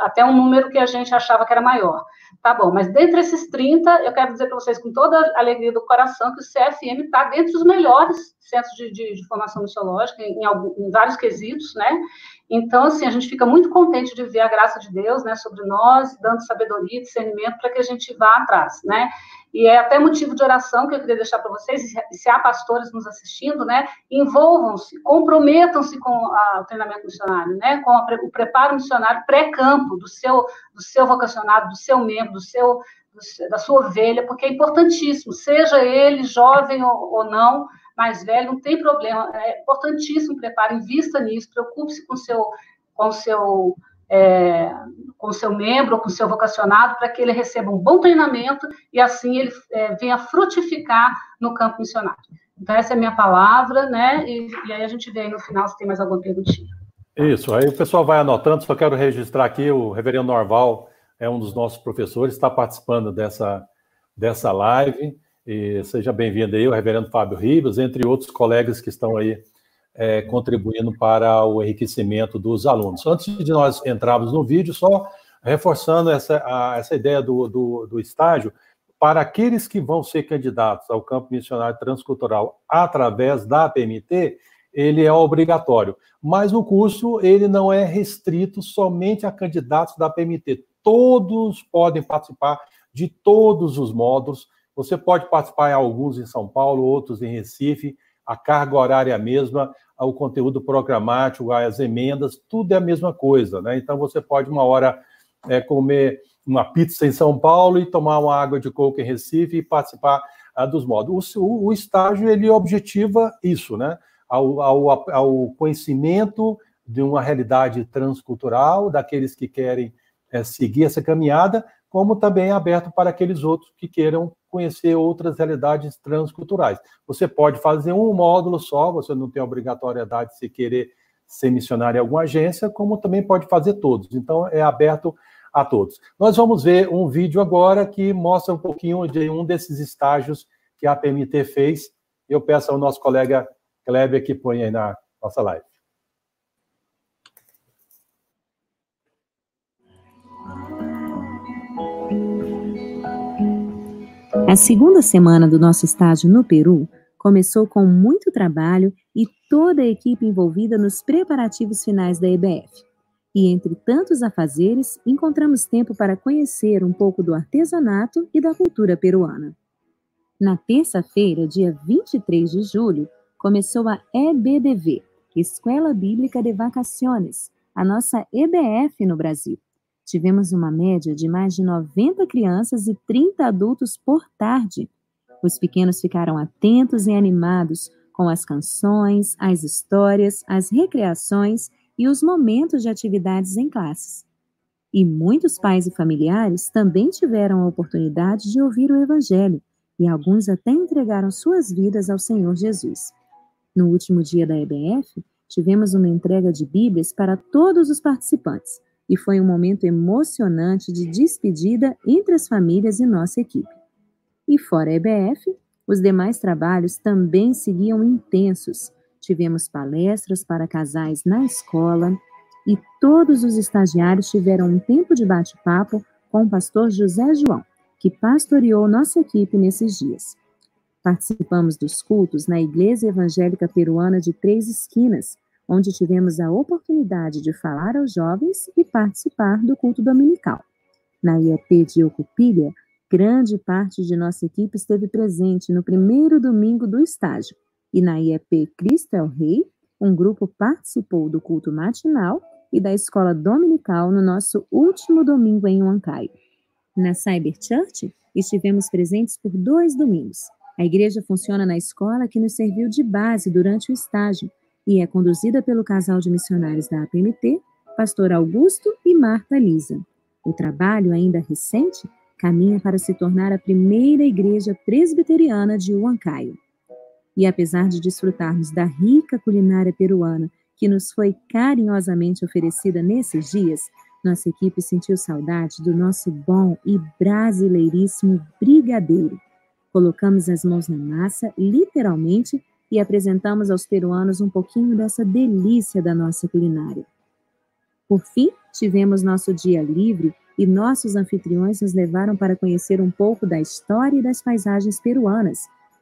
até um número que a gente achava que era maior. Tá bom, mas dentre esses 30, eu quero dizer para vocês com toda a alegria do coração que o CFM está dentre os melhores centros de, de, de formação missiológica em, em, algum, em vários quesitos, né? Então, assim, a gente fica muito contente de ver a graça de Deus, né, sobre nós, dando sabedoria e discernimento para que a gente vá atrás, né? E é até motivo de oração que eu queria deixar para vocês, se há pastores nos assistindo, né, envolvam-se, comprometam-se com a, o treinamento missionário, né, com a, o preparo missionário pré-campo do seu, do seu vocacionado, do seu membro, do seu, do, da sua ovelha, porque é importantíssimo, seja ele jovem ou, ou não, mais velho, não tem problema, é importantíssimo preparo, invista nisso, preocupe-se com seu, com seu é, com seu membro, com o seu vocacionado, para que ele receba um bom treinamento e assim ele é, venha frutificar no campo missionário. Então, essa é a minha palavra, né? E, e aí a gente vê aí no final se tem mais alguma perguntinha. Isso, aí o pessoal vai anotando, só quero registrar aqui, o reverendo Norval é um dos nossos professores, está participando dessa, dessa live. E seja bem-vindo aí, o reverendo Fábio Ribas, entre outros colegas que estão aí é, contribuindo para o enriquecimento dos alunos. Antes de nós entrarmos no vídeo, só reforçando essa, a, essa ideia do, do, do estágio, para aqueles que vão ser candidatos ao campo missionário transcultural através da PMT, ele é obrigatório. Mas o curso ele não é restrito somente a candidatos da PMT. Todos podem participar de todos os módulos você pode participar em alguns em São Paulo, outros em Recife, a carga horária é a mesma, o conteúdo programático, as emendas, tudo é a mesma coisa, né? Então você pode uma hora é, comer uma pizza em São Paulo e tomar uma água de coco em Recife e participar ah, dos módulos. O, o, estágio ele objetiva isso, né? Ao, ao, ao, conhecimento de uma realidade transcultural daqueles que querem é, seguir essa caminhada, como também é aberto para aqueles outros que queiram conhecer outras realidades transculturais. Você pode fazer um módulo só, você não tem obrigatoriedade de se querer ser missionário em alguma agência, como também pode fazer todos. Então, é aberto a todos. Nós vamos ver um vídeo agora que mostra um pouquinho de um desses estágios que a PMT fez. Eu peço ao nosso colega Kleber que ponha aí na nossa live. A segunda semana do nosso estágio no Peru começou com muito trabalho e toda a equipe envolvida nos preparativos finais da EBF. E entre tantos afazeres, encontramos tempo para conhecer um pouco do artesanato e da cultura peruana. Na terça-feira, dia 23 de julho, começou a EBDV, Escola Bíblica de Vacaciones, a nossa EBF no Brasil. Tivemos uma média de mais de 90 crianças e 30 adultos por tarde. Os pequenos ficaram atentos e animados com as canções, as histórias, as recreações e os momentos de atividades em classes. E muitos pais e familiares também tiveram a oportunidade de ouvir o Evangelho e alguns até entregaram suas vidas ao Senhor Jesus. No último dia da EBF, tivemos uma entrega de Bíblias para todos os participantes e foi um momento emocionante de despedida entre as famílias e nossa equipe. E fora a EBF, os demais trabalhos também seguiam intensos. Tivemos palestras para casais na escola e todos os estagiários tiveram um tempo de bate-papo com o pastor José João que pastoreou nossa equipe nesses dias. Participamos dos cultos na Igreja Evangélica Peruana de Três Esquinas, onde tivemos a oportunidade de falar aos jovens e participar do culto dominical. Na IEP de Ocupilha, grande parte de nossa equipe esteve presente no primeiro domingo do estágio, e na IEP Cristo é o Rei, um grupo participou do culto matinal e da escola dominical no nosso último domingo em Huancaio. Na Cyber Church, estivemos presentes por dois domingos. A igreja funciona na escola que nos serviu de base durante o estágio e é conduzida pelo casal de missionários da APMT, pastor Augusto e Marta Lisa. O trabalho, ainda recente, caminha para se tornar a primeira igreja presbiteriana de Huancaio. E apesar de desfrutarmos da rica culinária peruana que nos foi carinhosamente oferecida nesses dias, nossa equipe sentiu saudade do nosso bom e brasileiríssimo brigadeiro. Colocamos as mãos na massa, literalmente, e apresentamos aos peruanos um pouquinho dessa delícia da nossa culinária. Por fim, tivemos nosso dia livre e nossos anfitriões nos levaram para conhecer um pouco da história e das paisagens peruanas,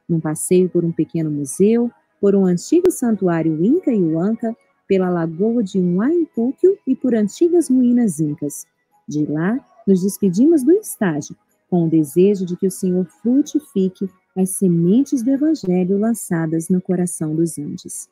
num passeio por um pequeno museu, por um antigo santuário Inca e Huanca, pela lagoa de Huaympúquio e por antigas ruínas incas. De lá, nos despedimos do estágio, com o desejo de que o Senhor frutifique as sementes do Evangelho lançadas no coração dos Andes.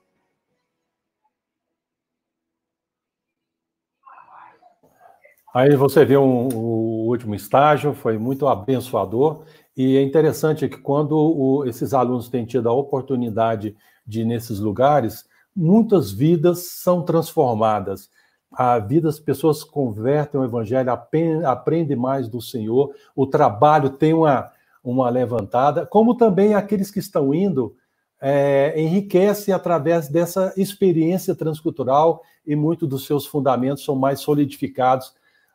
Aí você viu um, o último estágio, foi muito abençoador, e é interessante que quando o, esses alunos têm tido a oportunidade de ir nesses lugares, muitas vidas são transformadas. A vida, as pessoas convertem o evangelho, aprendem mais do Senhor, o trabalho tem uma, uma levantada, como também aqueles que estão indo é, enriquecem através dessa experiência transcultural e muitos dos seus fundamentos são mais solidificados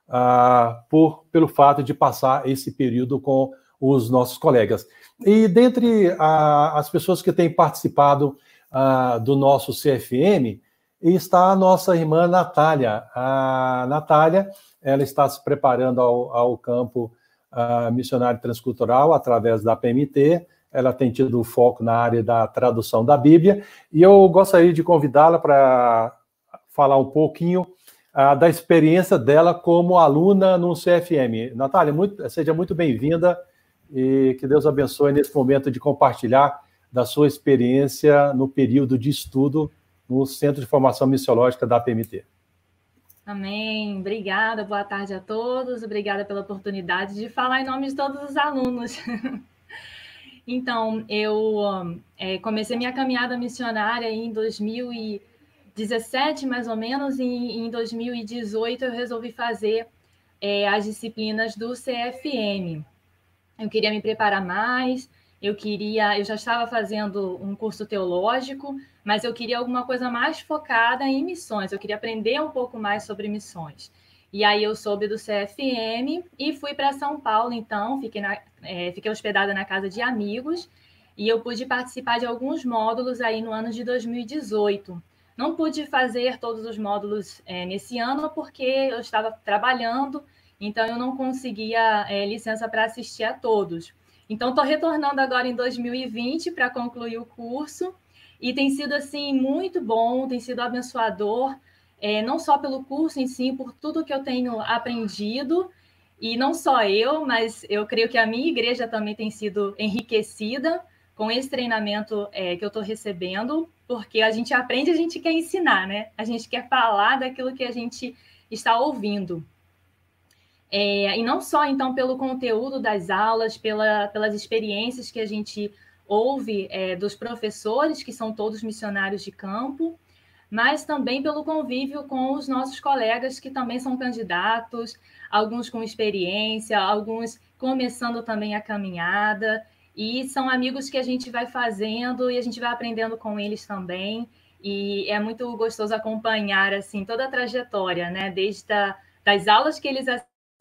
ah, por, pelo fato de passar esse período com os nossos colegas. E dentre ah, as pessoas que têm participado uh, do nosso CFM, está a nossa irmã Natália. A Natália, ela está se preparando ao, ao campo missionário transcultural através da PMT, ela tem tido foco na área da tradução da Bíblia, e eu gostaria de convidá-la para falar um pouquinho uh, da experiência dela como aluna no CFM. Natália, muito, seja muito bem-vinda e que Deus abençoe nesse momento de compartilhar da sua experiência no período de estudo no Centro de Formação Missiológica da PMT. Amém. Obrigada. Boa tarde a todos. Obrigada pela oportunidade de falar em nome de todos os alunos. então, eu é, comecei minha caminhada missionária em 2017, mais ou menos, e em 2018 eu resolvi fazer é, as disciplinas do CFM. Eu queria me preparar mais, eu queria, eu já estava fazendo um curso teológico, mas eu queria alguma coisa mais focada em missões, eu queria aprender um pouco mais sobre missões. E aí eu soube do CFM e fui para São Paulo, então, fiquei, na, é, fiquei hospedada na casa de amigos e eu pude participar de alguns módulos aí no ano de 2018. Não pude fazer todos os módulos é, nesse ano porque eu estava trabalhando, então eu não conseguia é, licença para assistir a todos. Então, estou retornando agora em 2020 para concluir o curso e tem sido assim muito bom, tem sido abençoador, é, não só pelo curso em si, por tudo que eu tenho aprendido e não só eu, mas eu creio que a minha igreja também tem sido enriquecida com esse treinamento é, que eu estou recebendo, porque a gente aprende, a gente quer ensinar, né? A gente quer falar daquilo que a gente está ouvindo. É, e não só, então, pelo conteúdo das aulas, pela, pelas experiências que a gente ouve é, dos professores, que são todos missionários de campo, mas também pelo convívio com os nossos colegas que também são candidatos, alguns com experiência, alguns começando também a caminhada, e são amigos que a gente vai fazendo e a gente vai aprendendo com eles também. E é muito gostoso acompanhar assim toda a trajetória, né? Desde a, das aulas que eles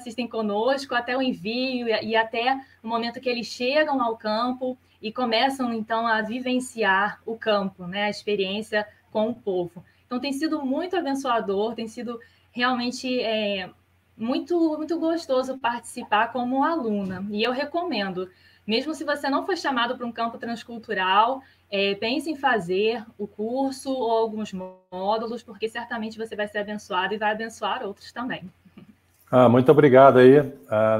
assistem conosco até o envio e até o momento que eles chegam ao campo e começam então a vivenciar o campo, né? A experiência com o povo. Então tem sido muito abençoador, tem sido realmente é, muito muito gostoso participar como aluna e eu recomendo. Mesmo se você não foi chamado para um campo transcultural, é, pense em fazer o curso ou alguns módulos, porque certamente você vai ser abençoado e vai abençoar outros também. Ah, muito obrigado aí,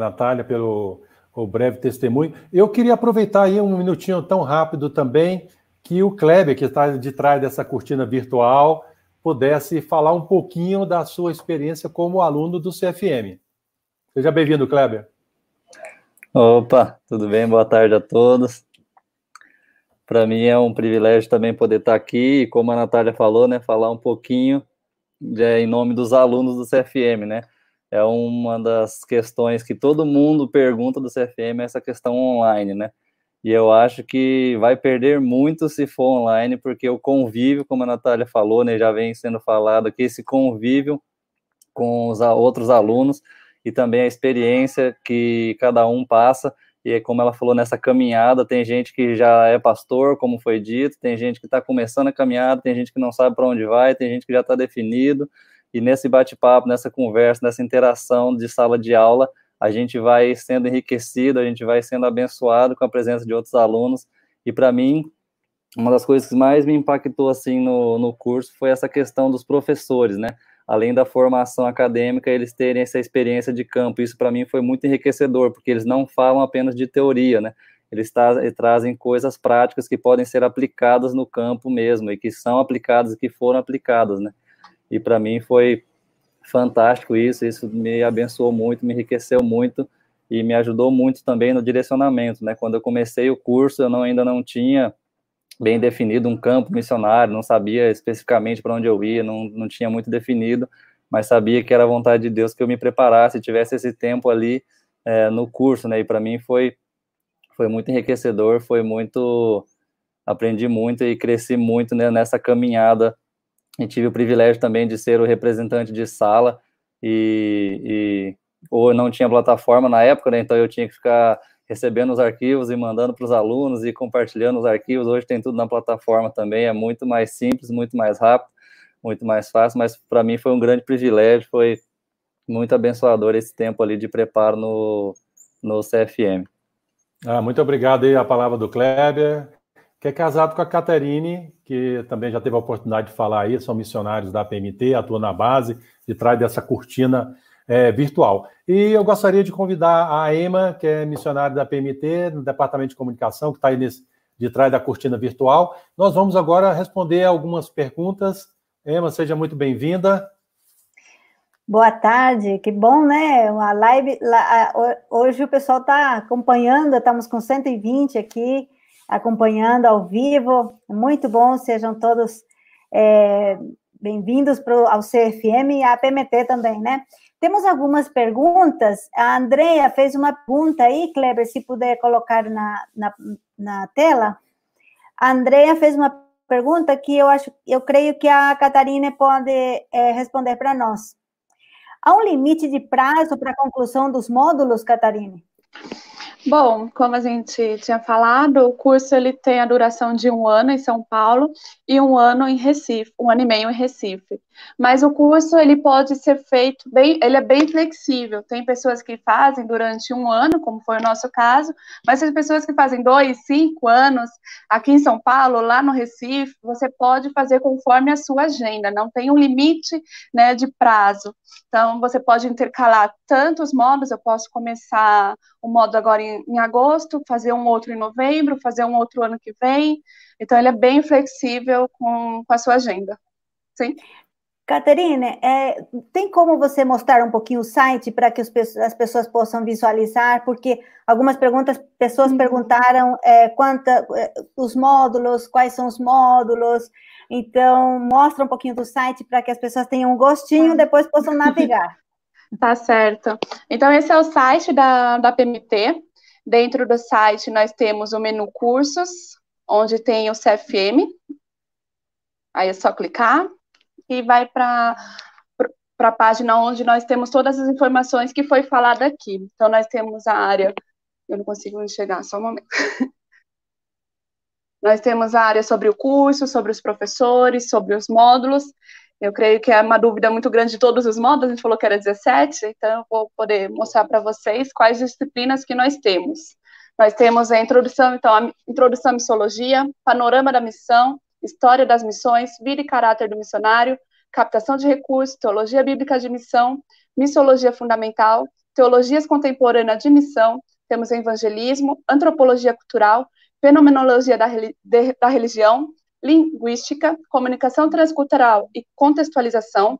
Natália, pelo breve testemunho. Eu queria aproveitar aí um minutinho tão rápido também que o Kleber, que está de trás dessa cortina virtual, pudesse falar um pouquinho da sua experiência como aluno do CFM. Seja bem-vindo, Kleber. Opa, tudo bem? Boa tarde a todos. Para mim é um privilégio também poder estar aqui e, como a Natália falou, né, falar um pouquinho de, em nome dos alunos do CFM, né? É uma das questões que todo mundo pergunta do CFM, essa questão online, né? E eu acho que vai perder muito se for online, porque o convívio, como a Natália falou, né, já vem sendo falado aqui, esse convívio com os outros alunos e também a experiência que cada um passa. E como ela falou, nessa caminhada, tem gente que já é pastor, como foi dito, tem gente que está começando a caminhada, tem gente que não sabe para onde vai, tem gente que já está definido. E nesse bate-papo, nessa conversa, nessa interação de sala de aula, a gente vai sendo enriquecido, a gente vai sendo abençoado com a presença de outros alunos. E para mim, uma das coisas que mais me impactou assim no, no curso foi essa questão dos professores, né? além da formação acadêmica, eles terem essa experiência de campo. Isso para mim foi muito enriquecedor, porque eles não falam apenas de teoria, né? Eles, tra trazem coisas práticas que podem ser aplicadas no campo mesmo e que são aplicadas e que foram aplicadas, né? E para mim foi fantástico isso, isso me abençoou muito, me enriqueceu muito e me ajudou muito também no direcionamento, né? Quando eu comecei o curso, eu não, ainda não tinha bem definido um campo missionário, não sabia especificamente para onde eu ia, não, não tinha muito definido, mas sabia que era vontade de Deus que eu me preparasse, tivesse esse tempo ali é, no curso, né? E para mim foi foi muito enriquecedor, foi muito aprendi muito e cresci muito né, nessa caminhada. E tive o privilégio também de ser o representante de sala e, e ou não tinha plataforma na época, né? Então eu tinha que ficar recebendo os arquivos e mandando para os alunos e compartilhando os arquivos. Hoje tem tudo na plataforma também, é muito mais simples, muito mais rápido, muito mais fácil, mas para mim foi um grande privilégio, foi muito abençoador esse tempo ali de preparo no, no CFM. Ah, muito obrigado aí a palavra do Kleber, que é casado com a Caterine, que também já teve a oportunidade de falar aí, são missionários da PMT, atuam na base, de trás dessa cortina é, virtual. E eu gostaria de convidar a Emma, que é missionária da PMT, no Departamento de Comunicação, que está aí nesse, de trás da cortina virtual. Nós vamos agora responder algumas perguntas. Emma, seja muito bem-vinda. Boa tarde, que bom, né? Uma live. Hoje o pessoal está acompanhando, estamos com 120 aqui, acompanhando ao vivo. Muito bom, sejam todos é, bem-vindos ao CFM e à PMT também, né? Temos algumas perguntas. A Andrea fez uma pergunta aí, Kleber, se puder colocar na, na, na tela. A Andrea fez uma pergunta que eu acho, eu creio que a Catarina pode é, responder para nós. Há um limite de prazo para a conclusão dos módulos, Catarina? Bom, como a gente tinha falado, o curso ele tem a duração de um ano em São Paulo e um ano em Recife, um ano e meio em Recife. Mas o curso ele pode ser feito bem, ele é bem flexível. Tem pessoas que fazem durante um ano, como foi o nosso caso, mas tem pessoas que fazem dois, cinco anos. Aqui em São Paulo, lá no Recife, você pode fazer conforme a sua agenda. Não tem um limite, né, de prazo. Então você pode intercalar tantos modos. Eu posso começar o modo agora em em, agosto, fazer um outro em novembro, fazer um outro ano que vem. Então, ele é bem flexível com, com a sua agenda. Sim. Caterine, é, tem como você mostrar um pouquinho o site para que os, as pessoas possam visualizar? Porque algumas perguntas, pessoas uhum. perguntaram é, quanta, é, os módulos, quais são os módulos. Então, mostra um pouquinho do site para que as pessoas tenham um gostinho, depois possam navegar. Tá certo. Então, esse é o site da, da PMT. Dentro do site, nós temos o menu cursos, onde tem o CFM. Aí é só clicar e vai para para a página onde nós temos todas as informações que foi falada aqui. Então, nós temos a área. Eu não consigo enxergar, só um momento. nós temos a área sobre o curso, sobre os professores, sobre os módulos. Eu creio que é uma dúvida muito grande de todos os modos, a gente falou que era 17, então eu vou poder mostrar para vocês quais disciplinas que nós temos. Nós temos a introdução, então, a introdução à missologia, panorama da missão, história das missões, vida e caráter do missionário, captação de recursos, teologia bíblica de missão, missologia fundamental, teologias contemporâneas de missão, temos evangelismo, antropologia cultural, fenomenologia da, de, da religião, linguística, comunicação transcultural e contextualização,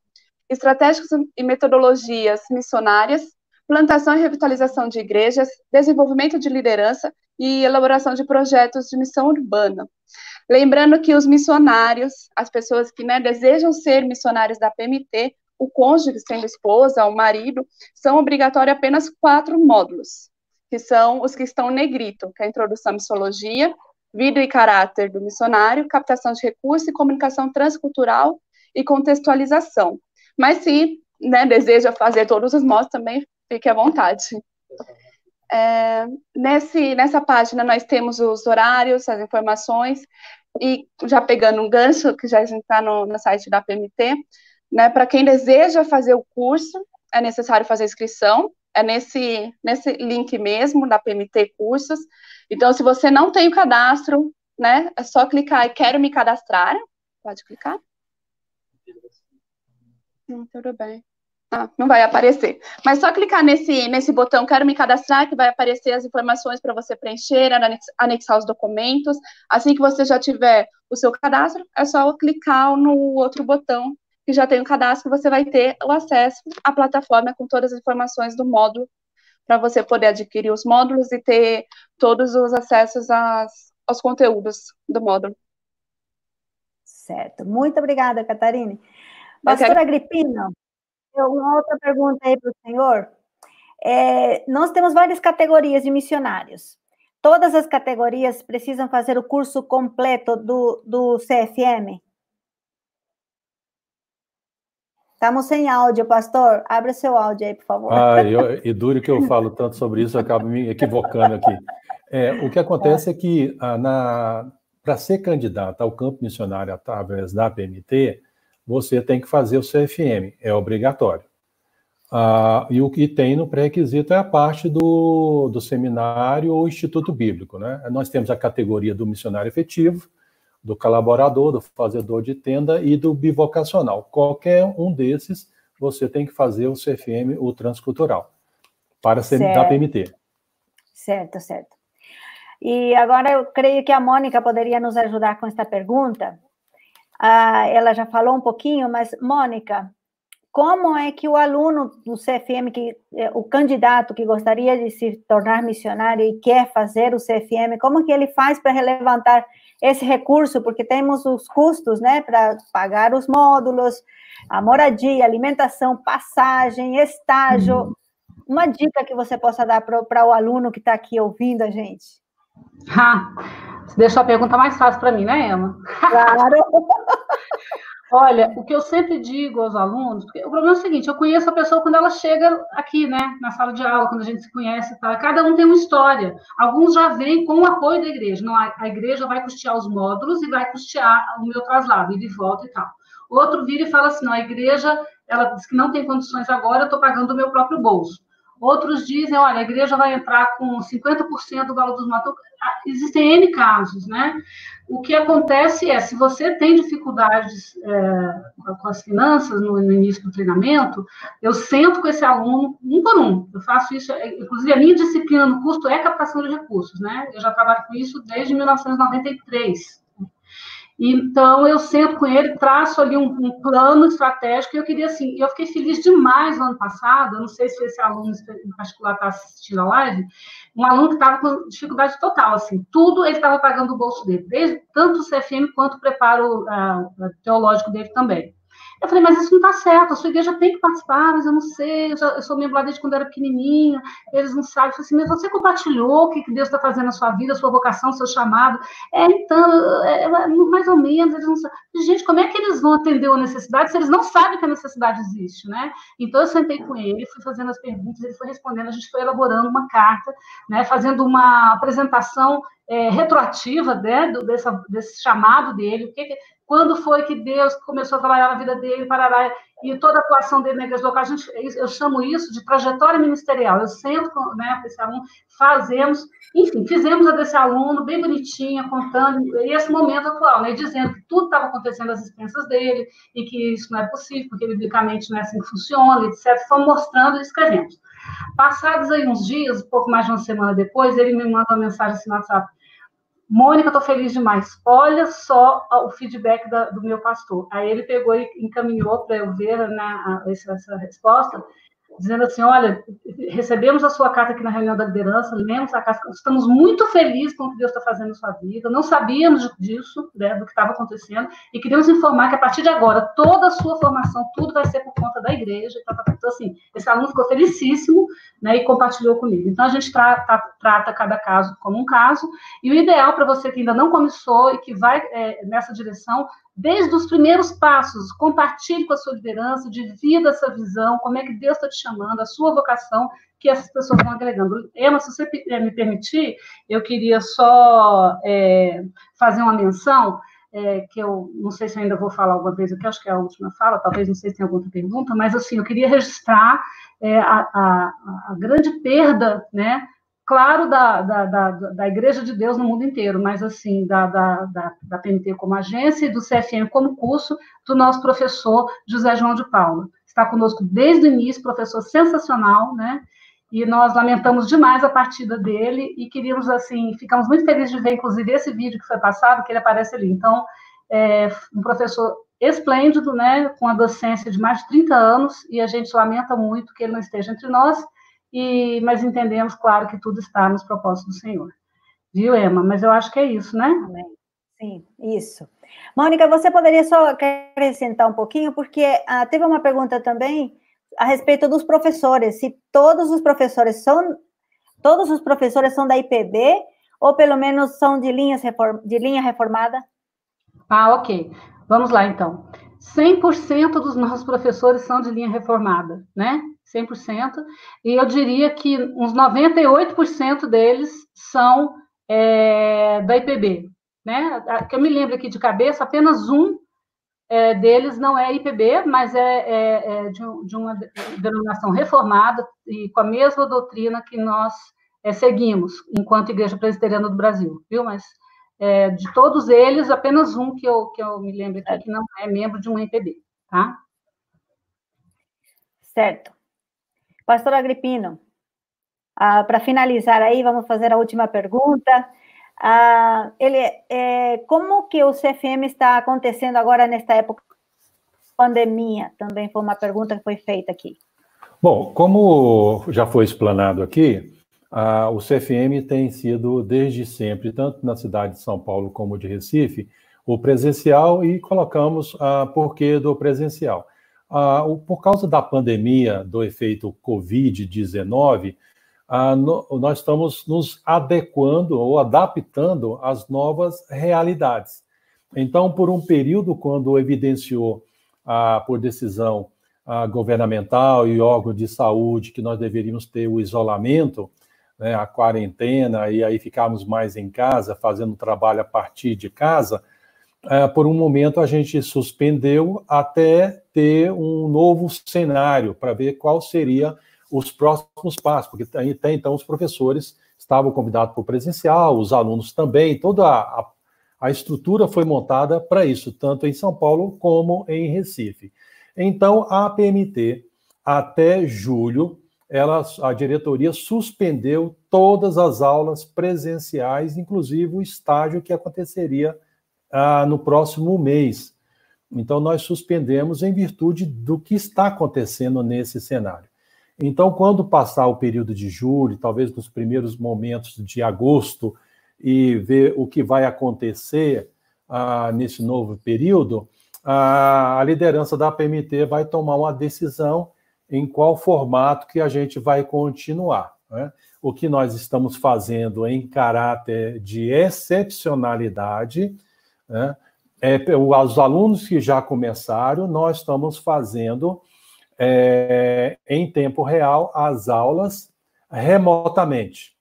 estratégias e metodologias missionárias, plantação e revitalização de igrejas, desenvolvimento de liderança e elaboração de projetos de missão urbana. Lembrando que os missionários, as pessoas que né, desejam ser missionários da PMT, o cônjuge, sendo esposa ou marido, são obrigatórios apenas quatro módulos, que são os que estão negrito, que é a introdução à missologia, vida e caráter do missionário, captação de recursos e comunicação transcultural e contextualização. Mas se né, deseja fazer todos os modos, também fique à vontade. É, nesse, nessa página nós temos os horários, as informações, e já pegando um gancho, que já está no, no site da PMT, né, para quem deseja fazer o curso, é necessário fazer inscrição, é nesse, nesse link mesmo da PMT Cursos. Então, se você não tem o cadastro, né, é só clicar e quero me cadastrar. Pode clicar. Hum, tudo bem. Ah, não vai aparecer. Mas só clicar nesse, nesse botão Quero me cadastrar, que vai aparecer as informações para você preencher, anexar os documentos. Assim que você já tiver o seu cadastro, é só clicar no outro botão que já tem o cadastro, você vai ter o acesso à plataforma com todas as informações do módulo, para você poder adquirir os módulos e ter todos os acessos às, aos conteúdos do módulo. Certo. Muito obrigada, Catarine. Pastora quero... Agripino, uma outra pergunta aí para o senhor. É, nós temos várias categorias de missionários. Todas as categorias precisam fazer o curso completo do, do CFM? Estamos sem áudio, pastor. Abra seu áudio aí, por favor. Ah, eu, e duro que eu falo tanto sobre isso, eu acabo me equivocando aqui. É, o que acontece é, é que ah, para ser candidato ao campo missionário através da PMT, você tem que fazer o CFM, é obrigatório. Ah, e o que tem no pré-requisito é a parte do, do seminário ou instituto bíblico. Né? Nós temos a categoria do missionário efetivo, do colaborador, do fazedor de tenda e do bivocacional. Qualquer um desses, você tem que fazer o CFM, o transcultural, para ser da PMT. Certo, certo. E agora eu creio que a Mônica poderia nos ajudar com esta pergunta. Ah, ela já falou um pouquinho, mas, Mônica, como é que o aluno do CFM, que, eh, o candidato que gostaria de se tornar missionário e quer fazer o CFM, como que ele faz para relevantar esse recurso, porque temos os custos, né, para pagar os módulos, a moradia, alimentação, passagem, estágio. Uhum. Uma dica que você possa dar para o aluno que está aqui ouvindo a gente. Ah, você deixou a pergunta mais fácil para mim, né, Emma? Claro. Olha, o que eu sempre digo aos alunos, porque o problema é o seguinte, eu conheço a pessoa quando ela chega aqui, né, na sala de aula, quando a gente se conhece, tá? cada um tem uma história. Alguns já vêm com o apoio da igreja. Não, a, igreja vai custear os módulos e vai custear o meu traslado, ida e volta e tal. Outro vira e fala assim, não, a igreja, ela diz que não tem condições agora, eu estou pagando do meu próprio bolso. Outros dizem, olha, a igreja vai entrar com 50% do valor dos módulos. Ah, existem N casos, né? O que acontece é, se você tem dificuldades é, com as finanças no, no, início do treinamento, eu sento com esse aluno um por um. Eu faço isso, é, inclusive a minha disciplina no curso é captação de recursos, né? Eu já trabalho com isso desde 1993. Então, eu sento com ele, traço ali um, um, plano estratégico, e eu queria, assim, eu fiquei feliz demais no ano passado, eu não sei se esse aluno em particular está assistindo a live, um aluno que estava com dificuldade total, assim, tudo ele estava pagando do bolso dele, desde tanto o CFM quanto o preparo uh, teológico dele também. Eu falei, mas isso não está certo, a sua igreja tem que participar, mas eu não sei, eu, já, eu sou membro lá desde quando era pequenininha, eles não sabem. Eu falei assim, mas você compartilhou o que Deus está fazendo na sua vida, a sua vocação, seu chamado? É, então, é, é, mais ou menos, eles não sabem. Gente, como é que eles vão atender a necessidade se eles não sabem que a necessidade existe, né? Então, eu sentei com ele, fui fazendo as perguntas, ele foi respondendo, a gente foi elaborando uma carta, né, fazendo uma apresentação é, retroativa né, do, dessa, desse chamado dele, o que, quando foi que Deus começou a trabalhar na vida dele, parará, e toda a atuação dele na igreja local, gente, eu chamo isso de trajetória ministerial. Eu sento com, né, com esse aluno, fazemos, enfim, fizemos a desse aluno bem bonitinha, contando, esse momento atual, né, dizendo que tudo estava acontecendo às expensas dele, e que isso não é possível, porque biblicamente não é assim que funciona, etc. Fomos mostrando e escrevemos. Passados aí uns dias, um pouco mais de uma semana depois, ele me manda uma mensagem assim no WhatsApp, Mônica, estou feliz demais. Olha só o feedback da, do meu pastor. Aí ele pegou e encaminhou para eu ver né, essa, essa resposta dizendo assim: olha, recebemos a sua carta aqui na reunião da liderança, lemos a carta, estamos muito felizes com o que Deus está fazendo na sua vida, não sabíamos disso, né, do que estava acontecendo, e queríamos informar que a partir de agora, toda a sua formação, tudo vai ser por conta da igreja. Então, então assim, esse aluno ficou felicíssimo né, e compartilhou comigo. Então, a gente trata, trata cada caso como um caso, e o ideal para você que ainda não começou e que vai é, nessa direção, desde os primeiros passos, compartilhe com a sua liderança, divida essa visão, como é que Deus está te chamando, a sua vocação, que essas pessoas vão agregando. Emma, se você eh, me permitir, eu queria só é, fazer uma menção, é, que eu não sei se ainda vou falar alguma vez aqui, acho que é a última fala, talvez não sei se tem alguma outra pergunta, mas assim, eu queria registrar é, a, a, a grande perda, né, claro, da, da, da, da, Igreja de Deus no mundo inteiro, mas assim, da, da, da, da PMT como agência e do CFM como curso, do nosso professor José João de Paula. Está conosco desde o início, professor sensacional, né? E nós lamentamos demais a partida dele e queríamos, assim, ficamos muito felizes de ver, inclusive, esse vídeo que foi passado, que ele aparece ali. Então, é um professor esplêndido, né, com a docência de mais de 30 anos, e a gente lamenta muito que ele não esteja entre nós, e, mas entendemos, claro, que tudo está nos propósitos do Senhor. Viu, Emma? Mas eu acho que é isso, né? Sim, isso. Mônica, você poderia só acrescentar um pouquinho, porque ah, teve uma pergunta também a respeito dos professores, se todos os professores são todos os professores são da IPB ou pelo menos são de, linhas de linha reformada? Ah, ok. Vamos lá, então. 100% dos nossos professores são de linha reformada, né? 100%, e eu diria que uns 98% deles são é, da IPB. Né? Que eu me lembro aqui de cabeça, apenas um é, deles não é IPB, mas é, é, é de, de, uma denominação reformada e com a mesma doutrina que nós é, seguimos enquanto Igreja Presbiteriana do Brasil, viu? Mas é, de todos eles, apenas um que eu, que eu me lembro aqui que não é membro de um IPB, tá? Certo. Pastor Agripino, ah, para finalizar aí, vamos fazer a última pergunta. Ah, ele, é, como que o CFM está acontecendo agora nesta época pandemia? Também foi uma pergunta que foi feita aqui. Bom, como já foi explanado aqui, ah, o CFM tem sido desde sempre, tanto na cidade de São Paulo como de Recife, o presencial e colocamos a porquê do presencial. Ah, por causa da pandemia, do efeito Covid-19, ah, nós estamos nos adequando ou adaptando às novas realidades. Então, por um período, quando evidenciou, ah, por decisão ah, governamental e órgão de saúde que nós deveríamos ter o isolamento, né, a quarentena, e aí ficarmos mais em casa, fazendo trabalho a partir de casa, é, por um momento a gente suspendeu até ter um novo cenário para ver qual seria os próximos passos, porque até então os professores estavam convidados para o presencial, os alunos também, toda a, a estrutura foi montada para isso, tanto em São Paulo como em Recife. Então, a PMT, até julho, ela, a diretoria suspendeu todas as aulas presenciais, inclusive o estágio que aconteceria ah, no próximo mês. Então, nós suspendemos em virtude do que está acontecendo nesse cenário. Então, quando passar o período de julho, talvez nos primeiros momentos de agosto, e ver o que vai acontecer ah, nesse novo período, a liderança da PMT vai tomar uma decisão em qual formato que a gente vai continuar. Né? O que nós estamos fazendo em caráter de excepcionalidade, né? é, os alunos que já começaram, nós estamos fazendo é, em tempo real as aulas remotamente.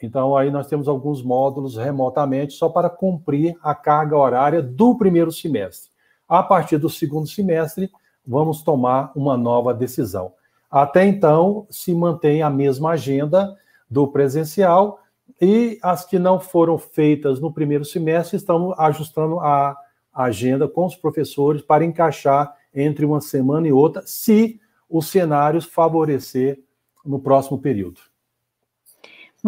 Então, aí nós temos alguns módulos remotamente só para cumprir a carga horária do primeiro semestre. A partir do segundo semestre, vamos tomar uma nova decisão. Até então, se mantém a mesma agenda do presencial e as que não foram feitas no primeiro semestre, estamos ajustando a agenda com os professores para encaixar entre uma semana e outra, se os cenários favorecer no próximo período.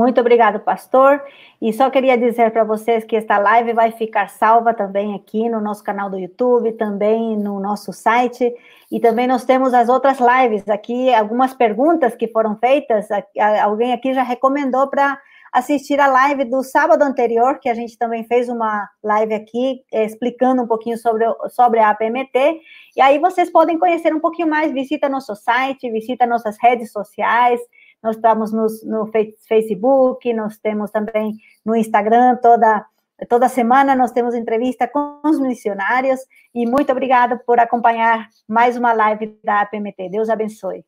Muito obrigado, pastor. E só queria dizer para vocês que esta live vai ficar salva também aqui no nosso canal do YouTube, também no nosso site. E também nós temos as outras lives aqui, algumas perguntas que foram feitas. Alguém aqui já recomendou para assistir a live do sábado anterior, que a gente também fez uma live aqui eh, explicando um pouquinho sobre, sobre a APMT. E aí vocês podem conhecer um pouquinho mais, visita nosso site, visita nossas redes sociais nós estamos no, no Facebook, nós temos também no Instagram, toda, toda semana nós temos entrevista com os missionários, e muito obrigado por acompanhar mais uma live da APMT. Deus abençoe.